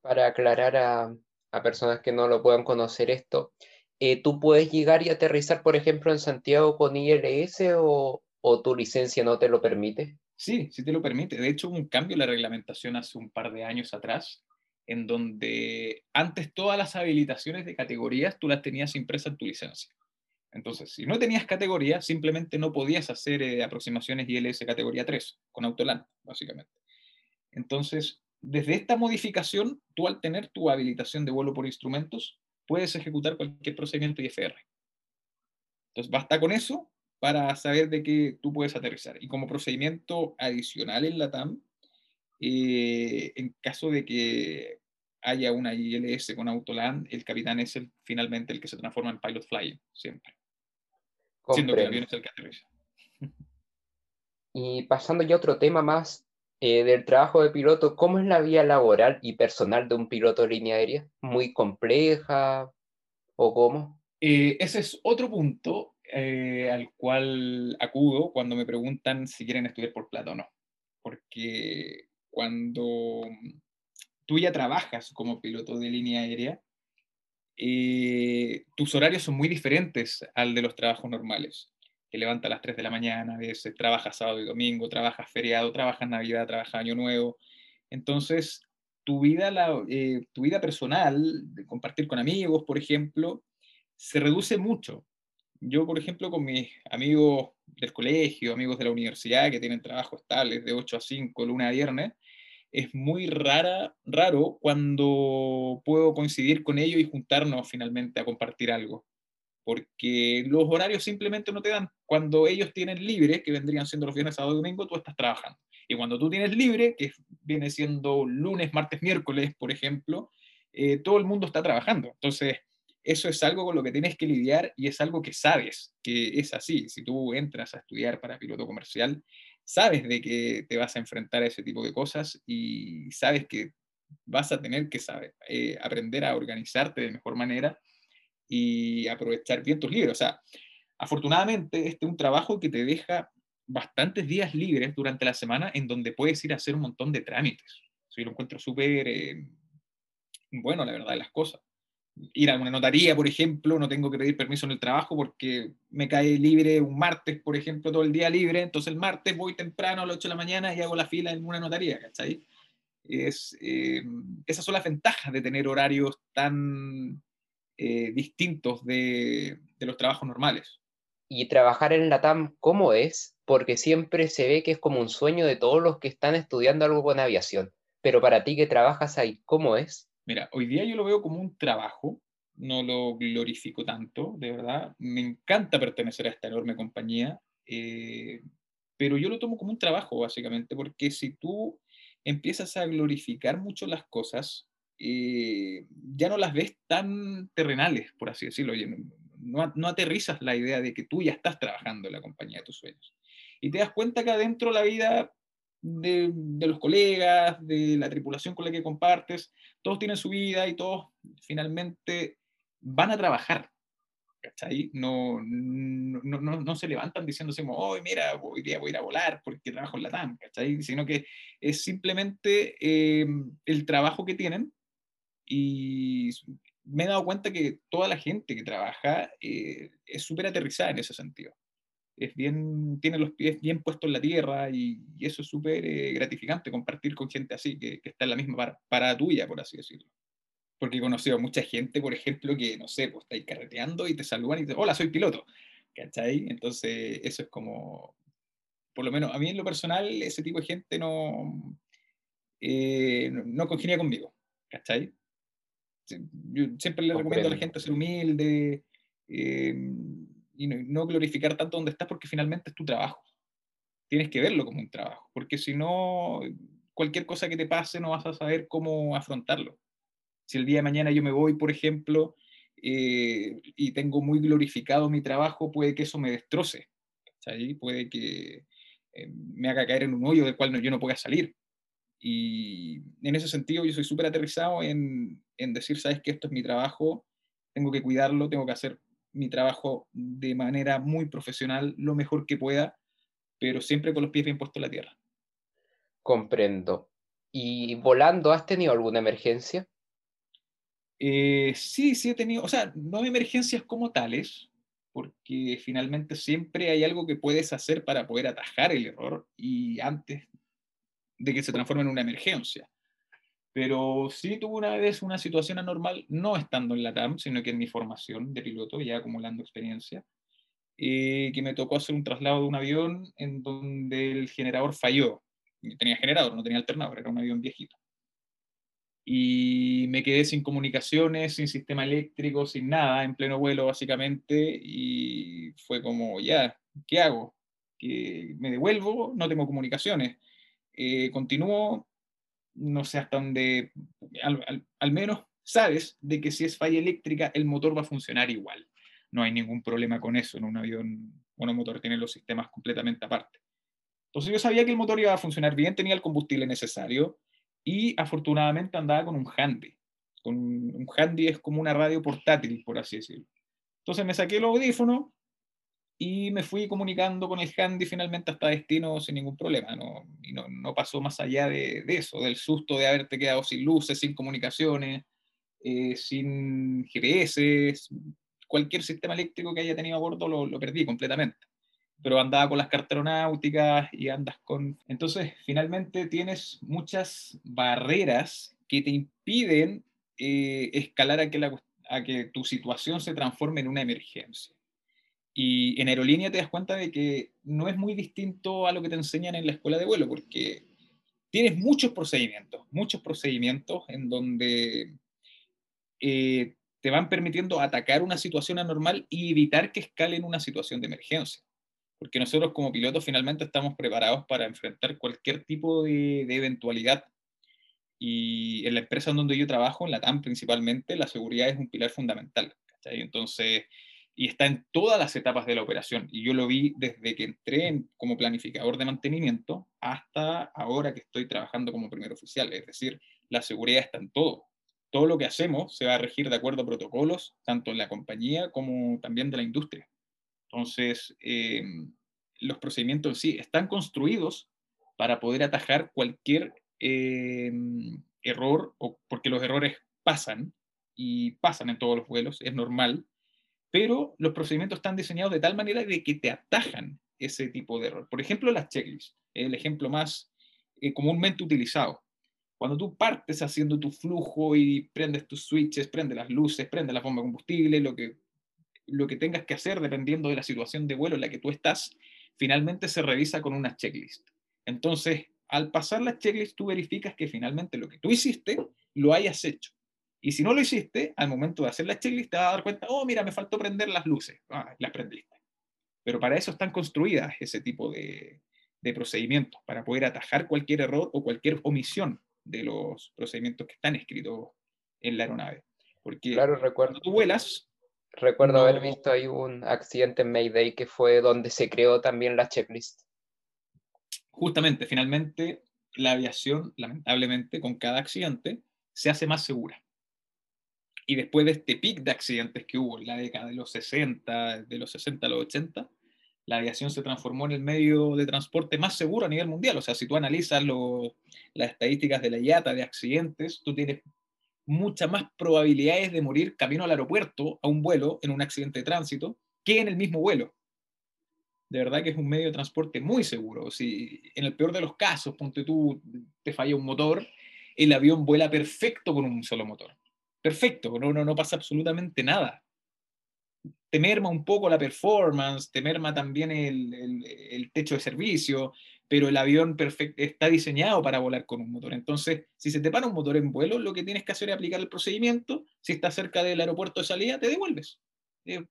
Para aclarar a, personas que no lo puedan conocer esto, eh, ¿tú puedes llegar y aterrizar, por ejemplo, en Santiago con ILS o, o tu licencia no te lo permite? Sí, sí te lo permite. De hecho, hubo un cambio en la reglamentación hace un par de años atrás, en donde antes todas las habilitaciones de categorías tú las tenías impresas en tu licencia. Entonces, si no tenías categoría, simplemente no podías hacer eh, aproximaciones ILS categoría 3 con Autolan, básicamente. Entonces, desde esta modificación, tú al tener tu habilitación de vuelo por instrumentos, puedes ejecutar cualquier procedimiento IFR. Entonces, basta con eso para saber de qué tú puedes aterrizar. Y como procedimiento adicional en la TAM, eh, en caso de que haya una ILS con Autoland, el capitán es el, finalmente el que se transforma en pilot flying, siempre. Siendo que el avión es el que aterriza. Y pasando ya a otro tema más eh, del trabajo de piloto, ¿cómo es la vida laboral y personal de un piloto de línea aérea? ¿Muy compleja o cómo? Eh, ese es otro punto al cual acudo cuando me preguntan si quieren estudiar por plata o no. Porque cuando tú ya trabajas como piloto de línea aérea, eh, tus horarios son muy diferentes al de los trabajos normales. Te levantas a las 3 de la mañana, a veces trabajas sábado y domingo, trabajas feriado, trabajas Navidad, trabajas Año Nuevo. Entonces, tu vida, eh, tu vida personal, de compartir con amigos, por ejemplo, se reduce mucho. Yo, por ejemplo, con mis amigos del colegio, amigos de la universidad que tienen trabajos estables de 8 a 5, lunes a viernes, es muy rara, raro cuando puedo coincidir con ellos y juntarnos finalmente a compartir algo. Porque los horarios simplemente no te dan. Cuando ellos tienen libre, que vendrían siendo los viernes, sábado domingo, tú estás trabajando. Y cuando tú tienes libre, que viene siendo lunes, martes, miércoles, por ejemplo, eh, todo el mundo está trabajando. Entonces, eso es algo con lo que tienes que lidiar y es algo que sabes que es así. Si tú entras a estudiar para piloto comercial, sabes de que te vas a enfrentar a ese tipo de cosas y sabes que vas a tener que saber, eh, aprender a organizarte de mejor manera y aprovechar bien tus libros. O sea, afortunadamente este es un trabajo que te deja bastantes días libres durante la semana en donde puedes ir a hacer un montón de trámites. Yo lo encuentro súper eh, bueno, la verdad, de las cosas. Ir a una notaría, por ejemplo, no tengo que pedir permiso en el trabajo porque me cae libre un martes, por ejemplo, todo el día libre, entonces el martes voy temprano a las 8 de la mañana y hago la fila en una notaría. Es, eh, esas son las ventajas de tener horarios tan eh, distintos de, de los trabajos normales. Y trabajar en la TAM, ¿cómo es? Porque siempre se ve que es como un sueño de todos los que están estudiando algo con aviación. Pero para ti que trabajas ahí, ¿cómo es? Mira, hoy día yo lo veo como un trabajo, no lo glorifico tanto, de verdad. Me encanta pertenecer a esta enorme compañía, eh, pero yo lo tomo como un trabajo, básicamente, porque si tú empiezas a glorificar mucho las cosas, eh, ya no las ves tan terrenales, por así decirlo. No, no, aterrizas la idea de que tú ya estás trabajando en la compañía de tus sueños. Y te das cuenta que adentro la vida de, los colegas, de la tripulación con la que compartes, todos tienen su vida y todos finalmente van a trabajar. No, no, no, no se levantan diciéndose, oh, mira, hoy voy a ir a volar porque trabajo en la TAM, ¿cachai? Sino que es simplemente eh, el trabajo que tienen y me he dado cuenta que toda la gente que trabaja eh, es súper aterrizada en ese sentido es bien, tiene los pies bien puestos en la tierra y, eso es súper eh, gratificante compartir con gente así, que, que está en la misma para, tuya, por así decirlo. Porque he conocido a mucha gente, por ejemplo, que, no sé, pues estáis carreteando y te saludan y te dicen, hola, soy piloto, ¿cachai? Entonces, eso es como, por lo menos a mí en lo personal, ese tipo de gente no, eh, no, congenia conmigo, ¿cachai? Yo siempre le recomiendo a la gente ser humilde, eh, y no, glorificar tanto donde estás porque finalmente es tu trabajo. Tienes que verlo como un trabajo, porque si no, cualquier cosa que te pase no vas a saber cómo afrontarlo. Si el día de mañana yo me voy, por ejemplo, eh, y tengo muy glorificado mi trabajo, puede que eso me destroce. Puede que eh, me haga caer en un hoyo del cual no, yo no pueda salir. Y en ese sentido yo soy súper aterrizado en, en decir, sabes que esto es mi trabajo, tengo que cuidarlo, tengo que hacer mi trabajo de manera muy profesional, lo mejor que pueda, pero siempre con los pies bien puestos en la tierra. Comprendo. ¿Y volando has tenido alguna emergencia? Eh, sí, sí he tenido, o sea, no hay emergencias como tales, porque finalmente siempre hay algo que puedes hacer para poder atajar el error y antes de que se transforme en una emergencia. Pero sí tuve una vez una situación anormal, no estando en la TAM, sino que en mi formación de piloto, ya acumulando experiencia, eh, que me tocó hacer un traslado de un avión en donde el generador falló. Tenía generador, no tenía alternador, era un avión viejito. Y me quedé sin comunicaciones, sin sistema eléctrico, sin nada, en pleno vuelo básicamente, y fue como, ya, ¿qué hago? ¿Que ¿Me devuelvo? No tengo comunicaciones. Eh, continúo, no sé hasta dónde, al, menos sabes de que si es falla eléctrica, el motor va a funcionar igual. No hay ningún problema con eso. En un avión, un motor tiene los sistemas completamente aparte. Entonces yo sabía que el motor iba a funcionar bien, tenía el combustible necesario y afortunadamente andaba con un handy. Con un handy es como una radio portátil, por así decirlo. Entonces me saqué el audífono, y me fui comunicando con el handy finalmente hasta destino sin ningún problema. No, y no, no pasó más allá de, de, eso, del susto de haberte quedado sin luces, sin comunicaciones, eh, sin GPS, cualquier sistema eléctrico que haya tenido a bordo lo, lo, perdí completamente. Pero andaba con las cartas y andas con... Entonces, finalmente tienes muchas barreras que te impiden eh, escalar a que, la, a que tu situación se transforme en una emergencia. Y en aerolínea te das cuenta de que no es muy distinto a lo que te enseñan en la escuela de vuelo, porque tienes muchos procedimientos, muchos procedimientos en donde eh, te van permitiendo atacar una situación anormal y evitar que escale en una situación de emergencia. Porque nosotros como pilotos finalmente estamos preparados para enfrentar cualquier tipo de, de eventualidad. Y en la empresa donde yo trabajo, en la TAM principalmente, la seguridad es un pilar fundamental. ¿cachai? Entonces, y está en todas las etapas de la operación. Y yo lo vi desde que entré como planificador de mantenimiento hasta ahora que estoy trabajando como primer oficial. Es decir, la seguridad está en todo. Todo lo que hacemos se va a regir de acuerdo a protocolos, tanto en la compañía como también de la industria. Entonces, em, los procedimientos en sí están construidos para poder atajar cualquier em, error, o porque los errores pasan, y pasan en todos los vuelos, es normal, pero los procedimientos están diseñados de tal manera de que te atajan ese tipo de error. Por ejemplo, las checklists, el ejemplo más eh, comúnmente utilizado. Cuando tú partes haciendo tu flujo y prendes tus switches, prendes las luces, prendes la bomba de combustible, lo que, lo que tengas que hacer dependiendo de la situación de vuelo en la que tú estás, finalmente se revisa con una checklist. Entonces, al pasar la checklist, tú verificas que finalmente lo que tú hiciste lo hayas hecho. Y si no lo hiciste, al momento de hacer la checklist te vas a dar cuenta, oh, mira, me faltó prender las luces. Ah, las prendiste. Pero para eso están construidas ese tipo de, de procedimientos, para poder atajar cualquier error o cualquier omisión de los procedimientos que están escritos en la aeronave. Porque claro, recuerdo, cuando tú vuelas... Recuerdo haber visto ahí un accidente en Mayday que fue donde se creó también la checklist. Justamente, finalmente, la aviación, lamentablemente, con cada accidente, se hace más segura. Y después de este pic de accidentes que hubo en la década de los 60, de los 60 a los 80, la aviación se transformó en el medio de transporte más seguro a nivel mundial. O sea, si tú analizas las estadísticas de la IATA de accidentes, tú tienes muchas más probabilidades de morir camino al aeropuerto a un vuelo en un accidente de tránsito que en el mismo vuelo. De verdad que es un medio de transporte muy seguro. Si en el peor de los casos, ponte tú, te falla un motor, el avión vuela perfecto con un solo motor. Perfecto, no, no, no pasa absolutamente nada te merma un poco la performance, te merma también el, techo de servicio, pero el avión está diseñado para volar con un motor. Entonces, si se te para un motor en vuelo, lo que tienes que hacer es aplicar el procedimiento. Si estás cerca del aeropuerto de salida, te devuelves. Eh,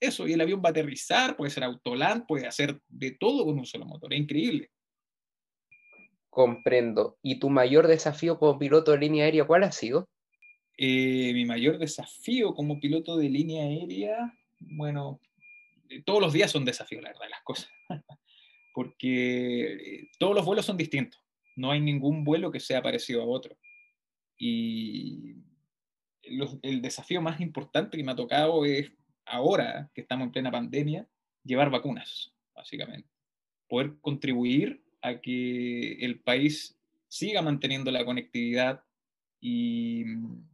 eso, y el avión va a aterrizar, puede ser autoland, puede hacer de todo con un solo motor. Es increíble. Comprendo. ¿Y tu mayor desafío como piloto de línea aérea cuál ha sido? Eh, mi mayor desafío como piloto de línea aérea bueno, eh, todos los días son desafíos, la verdad, las cosas. [LAUGHS] Porque eh, todos los vuelos son distintos. No hay ningún vuelo que sea parecido a otro. Y el desafío más importante que me ha tocado es ahora que estamos en plena pandemia, llevar vacunas, básicamente. Poder contribuir a que el país siga manteniendo la conectividad y mm,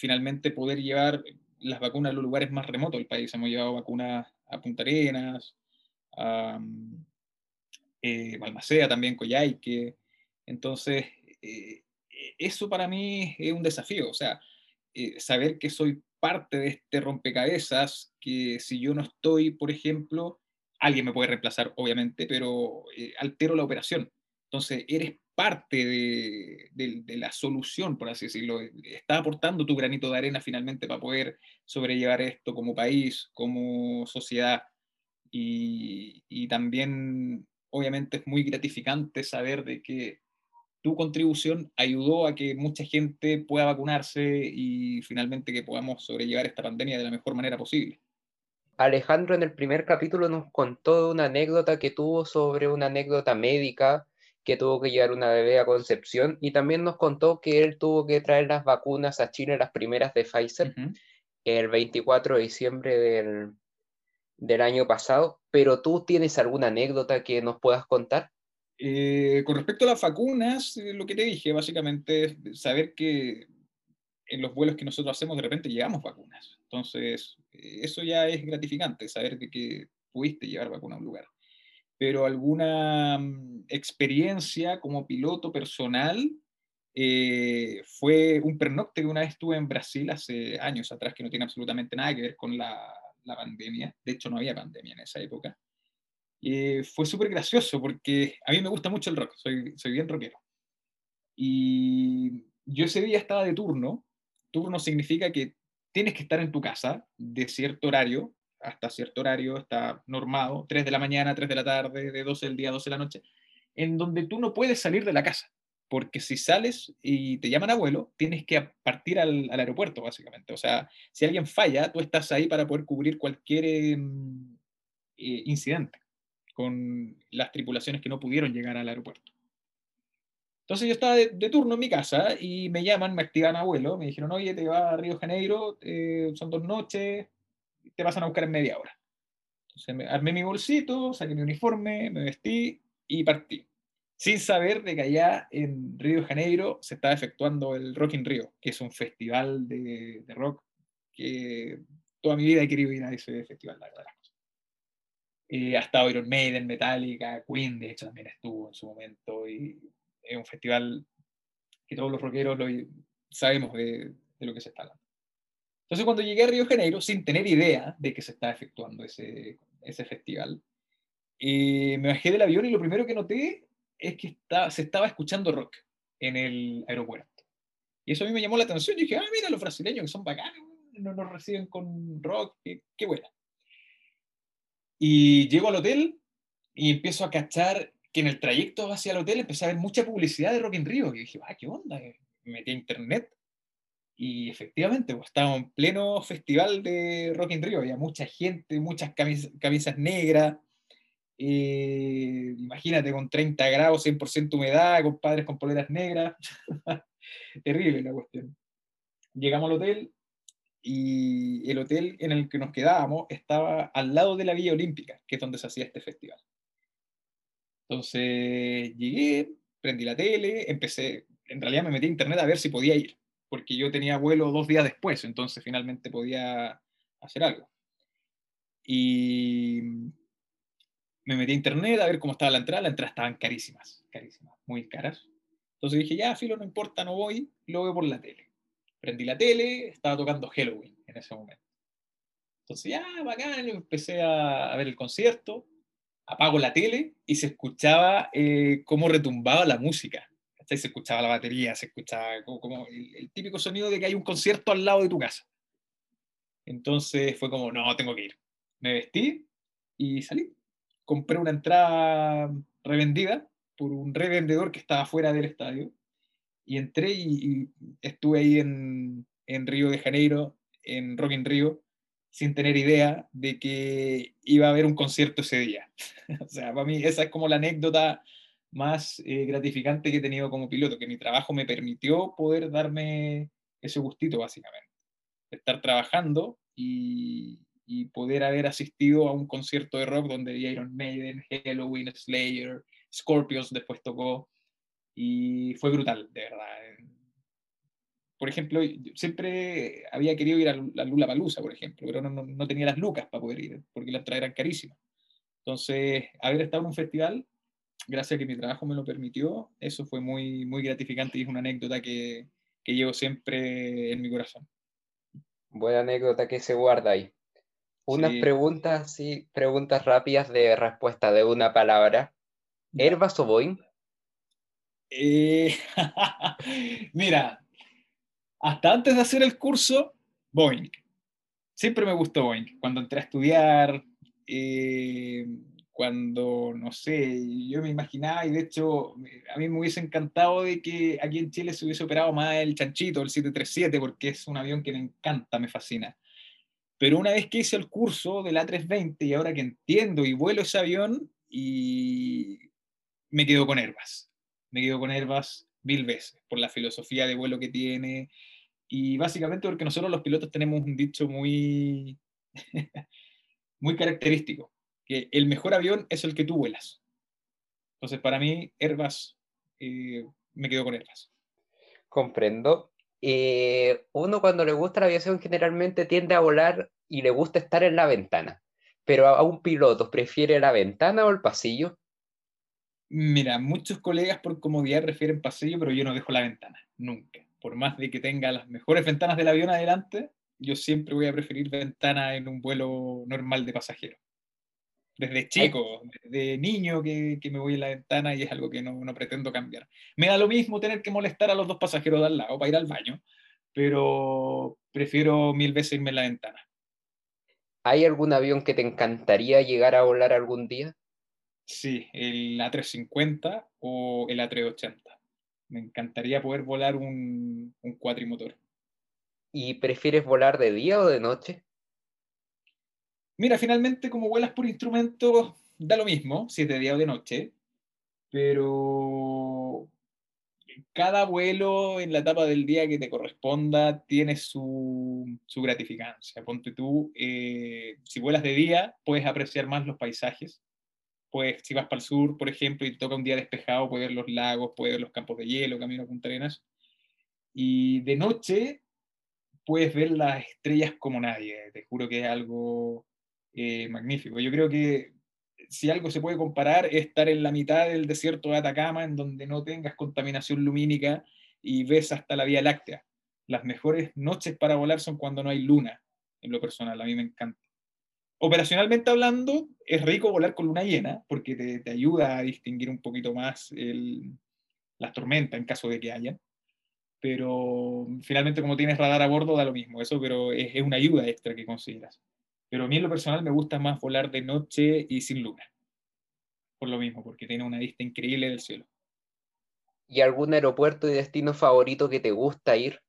finalmente poder llevar las vacunas a los lugares más remotos del país. Hemos llevado vacunas a Punta Arenas, a eh, Balmaceda también, Coyhaique. Entonces, eh, eso para mí es un desafío. O sea, eh, saber que soy parte de este rompecabezas, que si yo no estoy, por ejemplo, alguien me puede reemplazar, obviamente, pero altero la operación. Entonces, eres parte de, la solución, por así decirlo. Está aportando tu granito de arena finalmente para poder sobrellevar esto como país, como sociedad. Y, también, obviamente, es muy gratificante saber de que tu contribución ayudó a que mucha gente pueda vacunarse y finalmente que podamos sobrellevar esta pandemia de la mejor manera posible. Alejandro en el primer capítulo nos contó una anécdota que tuvo sobre una anécdota médica que tuvo que llevar una bebé a Concepción y también nos contó que él tuvo que traer las vacunas a Chile, las primeras de Pfizer, el 24 de diciembre del, del, año pasado, pero tú tienes alguna anécdota que nos puedas contar? Eh, con respecto a las vacunas, eh, lo que te dije básicamente es saber que en los vuelos que nosotros hacemos de repente llevamos vacunas. Entonces, eh, eso ya es gratificante, saber que, que pudiste llevar vacuna a un lugar pero alguna mm, experiencia como piloto personal eh, fue un pernocte que una vez estuve en Brasil hace años atrás, que no tiene absolutamente nada que ver con la, la pandemia. De hecho, no había pandemia en esa época. Y fue súper gracioso porque a mí me gusta mucho el rock, soy, soy bien rockero. Y yo ese día estaba de turno. Turno significa que tienes que estar en tu casa de cierto horario hasta cierto horario, está normado, 3 de la mañana, 3 de la tarde, de 12 del día, 12 de la noche, en donde tú no puedes salir de la casa, porque si sales y te llaman abuelo, tienes que partir al, aeropuerto, básicamente. O sea, si alguien falla, tú estás ahí para poder cubrir cualquier em, eh, incidente con las tripulaciones que no pudieron llegar al aeropuerto. Entonces yo estaba de, turno en mi casa y me llaman, me activan abuelo, me dijeron, oye, te va a Río Janeiro, eh, son dos noches, te pasan a buscar en media hora. Entonces me, armé mi bolsito, saqué mi uniforme, me vestí y partí. sin saber de que allá en Río de Janeiro se estaba efectuando el Rock in Rio, que es un festival de, rock que toda mi vida he querido ir a ese festival, la verdad. Eh, ha estado Iron Maiden, Metallica, Queen, de hecho también estuvo en su momento, y es un festival que todos los rockeros lo, sabemos de, de lo que se está hablando. Entonces, cuando llegué a Río Janeiro, sin tener idea de que se estaba efectuando ese, ese festival, eh, me bajé del avión y lo primero que noté es que se estaba escuchando rock en el aeropuerto. Y eso a mí me llamó la atención. Y dije, ah, mira, los brasileños que son bacanos, no nos reciben con rock, qué, qué buena. Y llego al hotel y empiezo a cachar que en el trayecto hacia el hotel empecé a ver mucha publicidad de Rock in Rio. Y dije, ah, ¿qué onda? Me metí a internet y efectivamente, pues, estaba en pleno festival de Rock in Rio, había mucha gente, muchas camisas, negras. Eh, imagínate, con 30 grados, 100% humedad, con padres con poleras negras. [LAUGHS] Terrible la cuestión. Llegamos al hotel y el hotel en el que nos quedábamos estaba al lado de la Villa Olímpica, que es donde se hacía este festival. Entonces llegué, prendí la tele, empecé, en realidad me metí a internet a ver si podía ir porque yo tenía vuelo dos días después, entonces finalmente podía hacer algo. Y me metí a internet a ver cómo estaba la entrada, las entradas estaban carísimas, carísimas, muy caras. Entonces dije, ya, filo, no importa, no voy, lo veo por la tele. Prendí la tele, estaba tocando Halloween en ese momento. Entonces, ya, bacán, empecé a, ver el concierto, apago la tele y se escuchaba eh, cómo retumbaba la música se escuchaba la batería, se escuchaba como, el, típico sonido de que hay un concierto al lado de tu casa. Entonces fue como, no, tengo que ir. Me vestí y salí. Compré una entrada revendida por un revendedor que estaba fuera del estadio y entré y, estuve ahí en, en, Río de Janeiro, en Rock in Rio, sin tener idea de que iba a haber un concierto ese día. [LAUGHS] o sea, para mí esa es como la anécdota más eh, gratificante que he tenido como piloto, que mi trabajo me permitió poder darme ese gustito, básicamente. Estar trabajando y, y poder haber asistido a un concierto de rock donde Iron Maiden, Halloween, Slayer, Scorpions después tocó, y fue brutal, de verdad. Por ejemplo, siempre había querido ir a la Lula Palusa, por ejemplo, pero no, no, tenía las lucas para poder ir, porque las entradas eran carísimas. Entonces, haber estado en un festival gracias a que mi trabajo me lo permitió, eso fue muy, muy gratificante y es una anécdota que, que llevo siempre en mi corazón. Buena anécdota que se guarda ahí. Unas preguntas, sí, preguntas rápidas de respuesta de una palabra. ¿Herbas o Boeing? Eh, [LAUGHS] mira, hasta antes de hacer el curso, Boeing. Siempre me gustó Boeing. Cuando entré a estudiar, eh, cuando, no sé, yo me imaginaba, y de hecho a mí me hubiese encantado de que aquí en Chile se hubiese operado más el chanchito, el 737, porque es un avión que me encanta, me fascina. Pero una vez que hice el curso del A320 y ahora que entiendo y vuelo ese avión, y me quedo con Airbus. Me quedo con Airbus mil veces, por la filosofía de vuelo que tiene, y básicamente porque nosotros los pilotos tenemos un dicho muy, [LAUGHS] muy característico que el mejor avión es el que tú vuelas. Entonces, para mí, Airbus, eh, me quedo con Airbus. Comprendo. Eh, uno cuando le gusta la aviación generalmente tiende a volar y le gusta estar en la ventana. Pero a un piloto, ¿prefiere la ventana o el pasillo? Mira, muchos colegas por comodidad prefieren pasillo, pero yo no dejo la ventana, nunca. Por más de que tenga las mejores ventanas del avión adelante, yo siempre voy a preferir ventana en un vuelo normal de pasajero desde chico, desde niño que, que, me voy en la ventana y es algo que no, no, pretendo cambiar. Me da lo mismo tener que molestar a los dos pasajeros de al lado para ir al baño, pero prefiero mil veces irme en la ventana. ¿Hay algún avión que te encantaría llegar a volar algún día? Sí, el A350 o el A380. Me encantaría poder volar un, un cuatrimotor. ¿Y prefieres volar de día o de noche? Mira, finalmente como vuelas por instrumento, da lo mismo si es de día o de noche, pero cada vuelo en la etapa del día que te corresponda tiene su, su gratificancia. Ponte tú, eh, si vuelas de día, puedes apreciar más los paisajes, pues si vas para el sur, por ejemplo, y te toca un día despejado, puedes ver los lagos, puedes ver los campos de hielo, camino a Punta Arenas. Y de noche puedes ver las estrellas como nadie. Te juro que es algo eh, magnífico. Yo creo que si algo se puede comparar es estar en la mitad del desierto de Atacama, en donde no tengas contaminación lumínica y ves hasta la Vía Láctea. Las mejores noches para volar son cuando no hay luna, en lo personal, a mí me encanta. Operacionalmente hablando, es rico volar con luna llena, porque te, ayuda a distinguir un poquito más las tormentas en caso de que haya. Pero finalmente, como tienes radar a bordo, da lo mismo, eso, pero es, es una ayuda extra que consideras. Pero a mí en lo personal me gusta más volar de noche y sin luna. Por lo mismo, porque tiene una vista increíble del cielo. ¿Y algún aeropuerto y destino favorito que te gusta ir?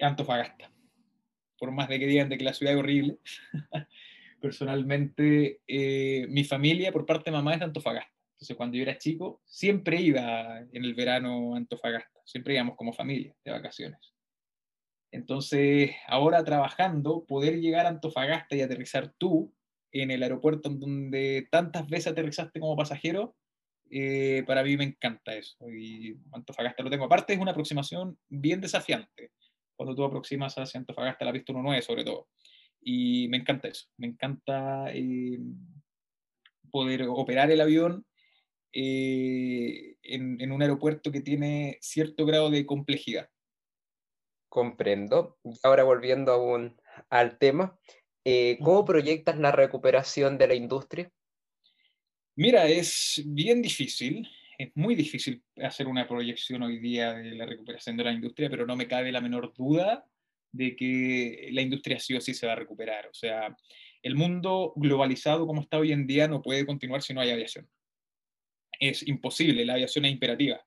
Antofagasta. Por más de que digan de que la ciudad es horrible. [LAUGHS] Personalmente, eh, mi familia por parte de mamá es de Antofagasta. Entonces, cuando yo era chico, siempre iba en el verano a Antofagasta. Siempre íbamos como familia de vacaciones. Entonces, ahora trabajando, poder llegar a Antofagasta y aterrizar tú en el aeropuerto donde tantas veces aterrizaste como pasajero, eh, para mí me encanta eso. Y Antofagasta lo tengo. Aparte, es una aproximación bien desafiante. Cuando tú aproximas hacia Antofagasta, la pista 1.9 sobre todo. Y me encanta eso. Me encanta eh, poder operar el avión eh, en un aeropuerto que tiene cierto grado de complejidad Comprendo. Ahora volviendo aún al tema, eh, ¿cómo proyectas la recuperación de la industria? Mira, es bien difícil, es muy difícil hacer una proyección hoy día de la recuperación de la industria, pero no me cabe la menor duda de que la industria sí o sí se va a recuperar. O sea, el mundo globalizado como está hoy en día no puede continuar si no hay aviación. Es imposible, la aviación es imperativa.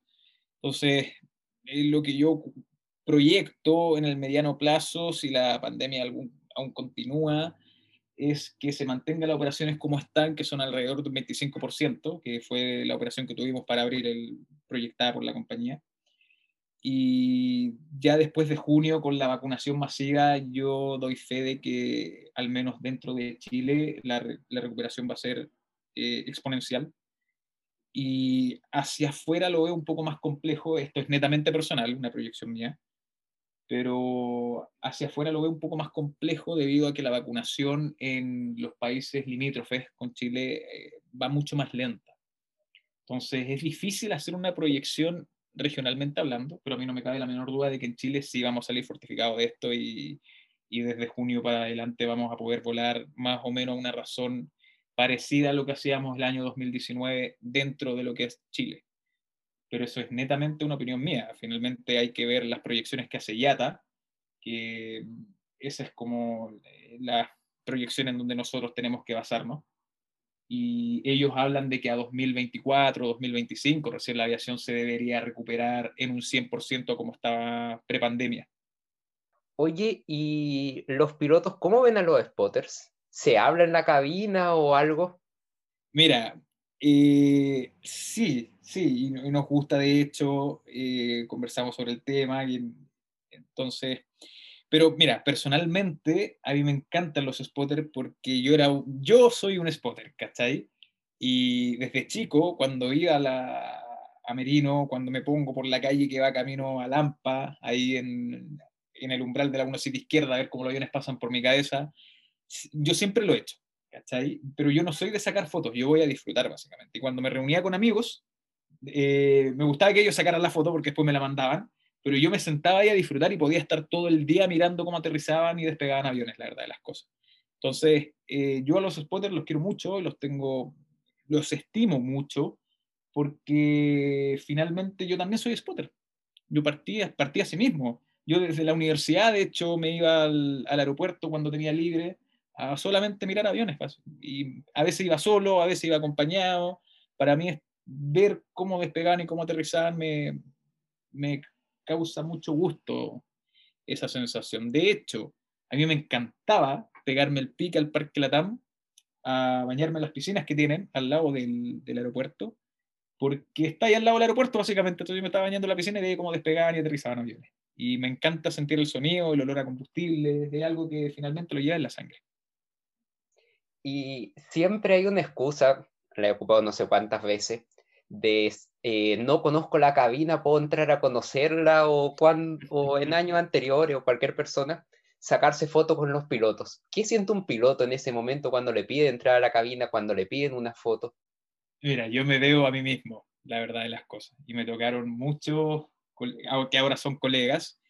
Entonces, lo que yo proyecto en el mediano plazo, si la pandemia aún continúa, es que se mantenga las operaciones como están, que son alrededor de un 25%, que fue la operación que tuvimos para abrir el proyectada por la compañía. Y ya después de junio, con la vacunación masiva, yo doy fe de que al menos dentro de Chile la, la recuperación va a ser eh, exponencial. Y hacia afuera lo veo un poco más complejo, esto es netamente personal, una proyección mía, pero hacia afuera lo veo un poco más complejo debido a que la vacunación en los países limítrofes con Chile eh, va mucho más lenta. Entonces es difícil hacer una proyección regionalmente hablando, pero a mí no me cabe la menor duda de que en Chile sí vamos a salir fortificados de esto y, y desde junio para adelante vamos a poder volar más o menos a una razón parecida a lo que hacíamos el año 2019 dentro de lo que es Chile pero eso es netamente una opinión mía. Finalmente hay que ver las proyecciones que hace IATA, que esa es como eh, la proyección en donde nosotros tenemos que basarnos. Y ellos hablan de que a 2024, 2025, recién la aviación se debería recuperar en un 100% como estaba prepandemia. Oye, ¿y los pilotos cómo ven a los spotters? ¿Se habla en la cabina o algo? Mira, eh, sí, sí, y, nos gusta de hecho, eh, conversamos sobre el tema, y entonces, pero mira, personalmente a mí me encantan los spotters porque yo, era, yo soy un spotter, ¿cachai? Y desde chico, cuando iba a, la, a Merino, cuando me pongo por la calle que va camino a Lampa, ahí en, en el umbral de la 1 City izquierda, a ver cómo los aviones pasan por mi cabeza, yo siempre lo he hecho. Pero yo no soy de sacar fotos, yo voy a disfrutar básicamente. Y cuando me reunía con amigos, eh, me gustaba que ellos sacaran la foto porque después me la mandaban, pero yo me sentaba ahí a disfrutar y podía estar todo el día mirando cómo aterrizaban y despegaban aviones, la verdad de las cosas. Entonces, eh, yo a los spotters los quiero mucho, los tengo, los estimo mucho, porque finalmente yo también soy spotter. Yo partí, partí a sí mismo. Yo desde la universidad, de hecho, me iba al aeropuerto cuando tenía libre a solamente mirar aviones. Pues. Y a veces iba solo, a veces iba acompañado. Para mí ver cómo despegaban y cómo aterrizaban me, me causa mucho gusto esa sensación. De hecho, a mí me encantaba pegarme el pique al Parque Latam a bañarme en las piscinas que tienen al lado del, aeropuerto, porque está ahí al lado del aeropuerto básicamente, entonces yo me estaba bañando en la piscina y veía cómo despegaban y aterrizaban aviones. Y me encanta sentir el sonido, el olor a combustible, es algo que finalmente lo lleva en la sangre. Y siempre hay una excusa, la he ocupado no sé cuántas veces, de eh, no conozco la cabina, puedo entrar a conocerla o, cuando, o en años anteriores o cualquier persona, sacarse fotos con los pilotos. ¿Qué siente un piloto en ese momento cuando le pide entrar a la cabina, cuando le piden una foto? Mira, yo me veo a mí mismo, la verdad de las cosas, y me tocaron muchos, que ahora son colegas,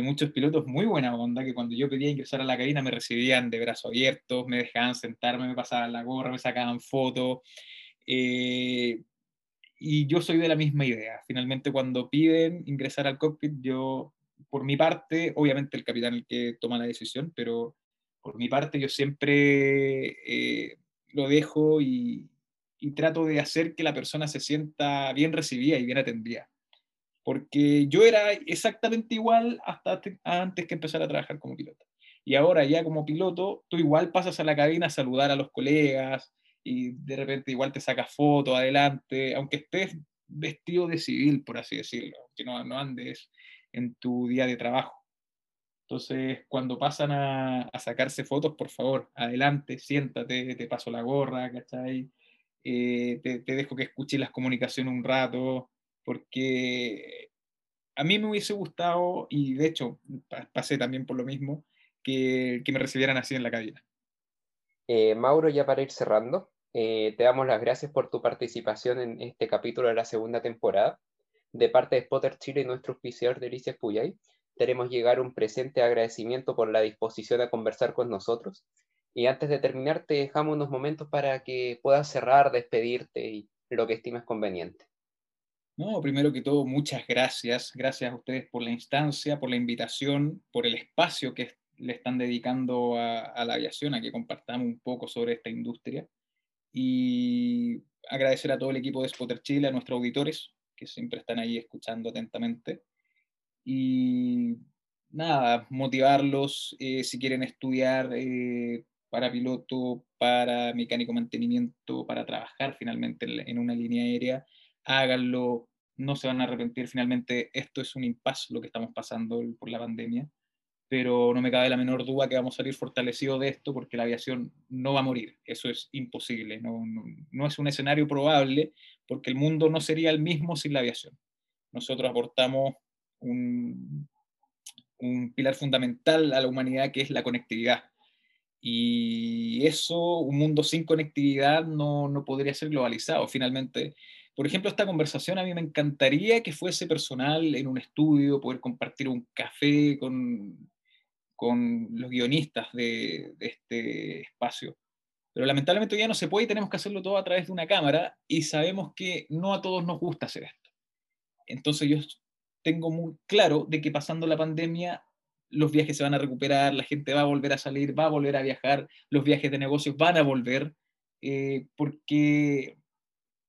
muchos pilotos muy buena onda, que cuando yo pedía ingresar a la cabina me recibían de brazos abiertos, me dejaban sentarme, me pasaban la gorra, me sacaban fotos. Eh, y yo soy de la misma idea. Finalmente, cuando piden ingresar al cockpit, yo, por mi parte, obviamente el capitán el que toma la decisión, pero por mi parte yo siempre eh, lo dejo y trato de hacer que la persona se sienta bien recibida y bien atendida porque yo era exactamente igual hasta antes que empezar a trabajar como piloto. Y ahora ya como piloto, tú igual pasas a la cabina a saludar a los colegas y de repente igual te sacas fotos adelante, aunque estés vestido de civil, por así decirlo, que no, no andes en tu día de trabajo. Entonces, cuando pasan a, sacarse fotos, por favor, adelante, siéntate, te paso la gorra, ¿cachai? Eh, te, te, dejo que escuches las comunicaciones un rato, porque a mí me hubiese gustado, y de hecho pasé también por lo mismo, que, me recibieran así en la cabina. Eh, Mauro, ya para ir cerrando, eh, te damos las gracias por tu participación en este capítulo de la segunda temporada. De parte de Spotter Chile y nuestro auspiciador Delicias Puyay, queremos llegar un presente agradecimiento por la disposición a conversar con nosotros. Y antes de terminar, te dejamos unos momentos para que puedas cerrar, despedirte y lo que estimes conveniente. No, primero que todo, muchas gracias. Gracias a ustedes por la instancia, por la invitación, por el espacio que le están dedicando a, la aviación, a que compartamos un poco sobre esta industria. Y agradecer a todo el equipo de Spotter Chile, a nuestros auditores, que siempre están ahí escuchando atentamente. Y nada, motivarlos eh, si quieren estudiar eh, para piloto, para mecánico mantenimiento, para trabajar finalmente en una línea aérea háganlo, no se van a arrepentir. Finalmente, esto es un impasse lo que estamos pasando por la pandemia, pero no me cabe la menor duda que vamos a salir fortalecidos de esto porque la aviación no va a morir. Eso es imposible, no, no, es un escenario probable porque el mundo no sería el mismo sin la aviación. Nosotros aportamos un, un pilar fundamental a la humanidad que es la conectividad. Y eso, un mundo sin conectividad no, no podría ser globalizado. Finalmente, por ejemplo, esta conversación a mí me encantaría que fuese personal en un estudio, poder compartir un café con, con los guionistas de, este espacio. Pero lamentablemente ya no se puede y tenemos que hacerlo todo a través de una cámara y sabemos que no a todos nos gusta hacer esto. Entonces yo tengo muy claro de que pasando la pandemia los viajes se van a recuperar, la gente va a volver a salir, va a volver a viajar, los viajes de negocios van a volver, eh, porque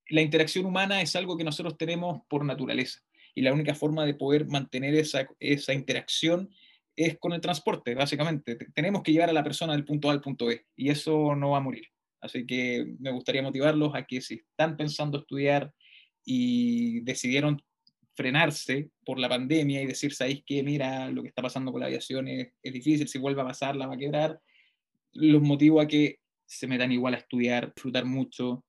la interacción humana es algo que nosotros tenemos por naturaleza y la única forma de poder mantener esa, esa interacción es con el transporte, básicamente. Tenemos que llevar a la persona del punto A al punto B y eso no va a morir. Así que me gustaría motivarlos a que si están pensando estudiar y decidieron frenarse por la pandemia y decir, ¿sabéis qué? Mira, lo que está pasando con la aviación es, es difícil, si vuelve a pasar, la va a quebrar. Los motivo a que se metan igual a estudiar, disfrutar mucho,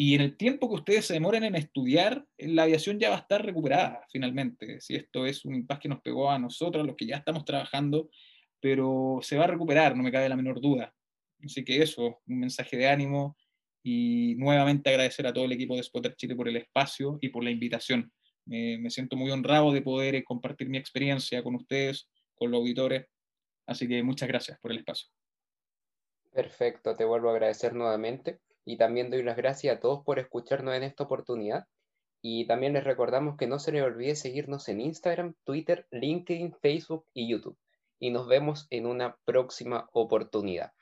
y en el tiempo que ustedes se demoren en estudiar, la aviación ya va a estar recuperada finalmente. Si esto es un impasse que nos pegó a nosotros, los que ya estamos trabajando, pero se va a recuperar, no me cabe la menor duda. Así que eso, un mensaje de ánimo y nuevamente agradecer a todo el equipo de Spotter Chile por el espacio y por la invitación. Me, me siento muy honrado de poder eh, compartir mi experiencia con ustedes, con los auditores. Así que muchas gracias por el espacio. Perfecto, te vuelvo a agradecer nuevamente y también doy las gracias a todos por escucharnos en esta oportunidad. Y también les recordamos que no se les olvide seguirnos en Instagram, Twitter, LinkedIn, Facebook y YouTube. Y nos vemos en una próxima oportunidad.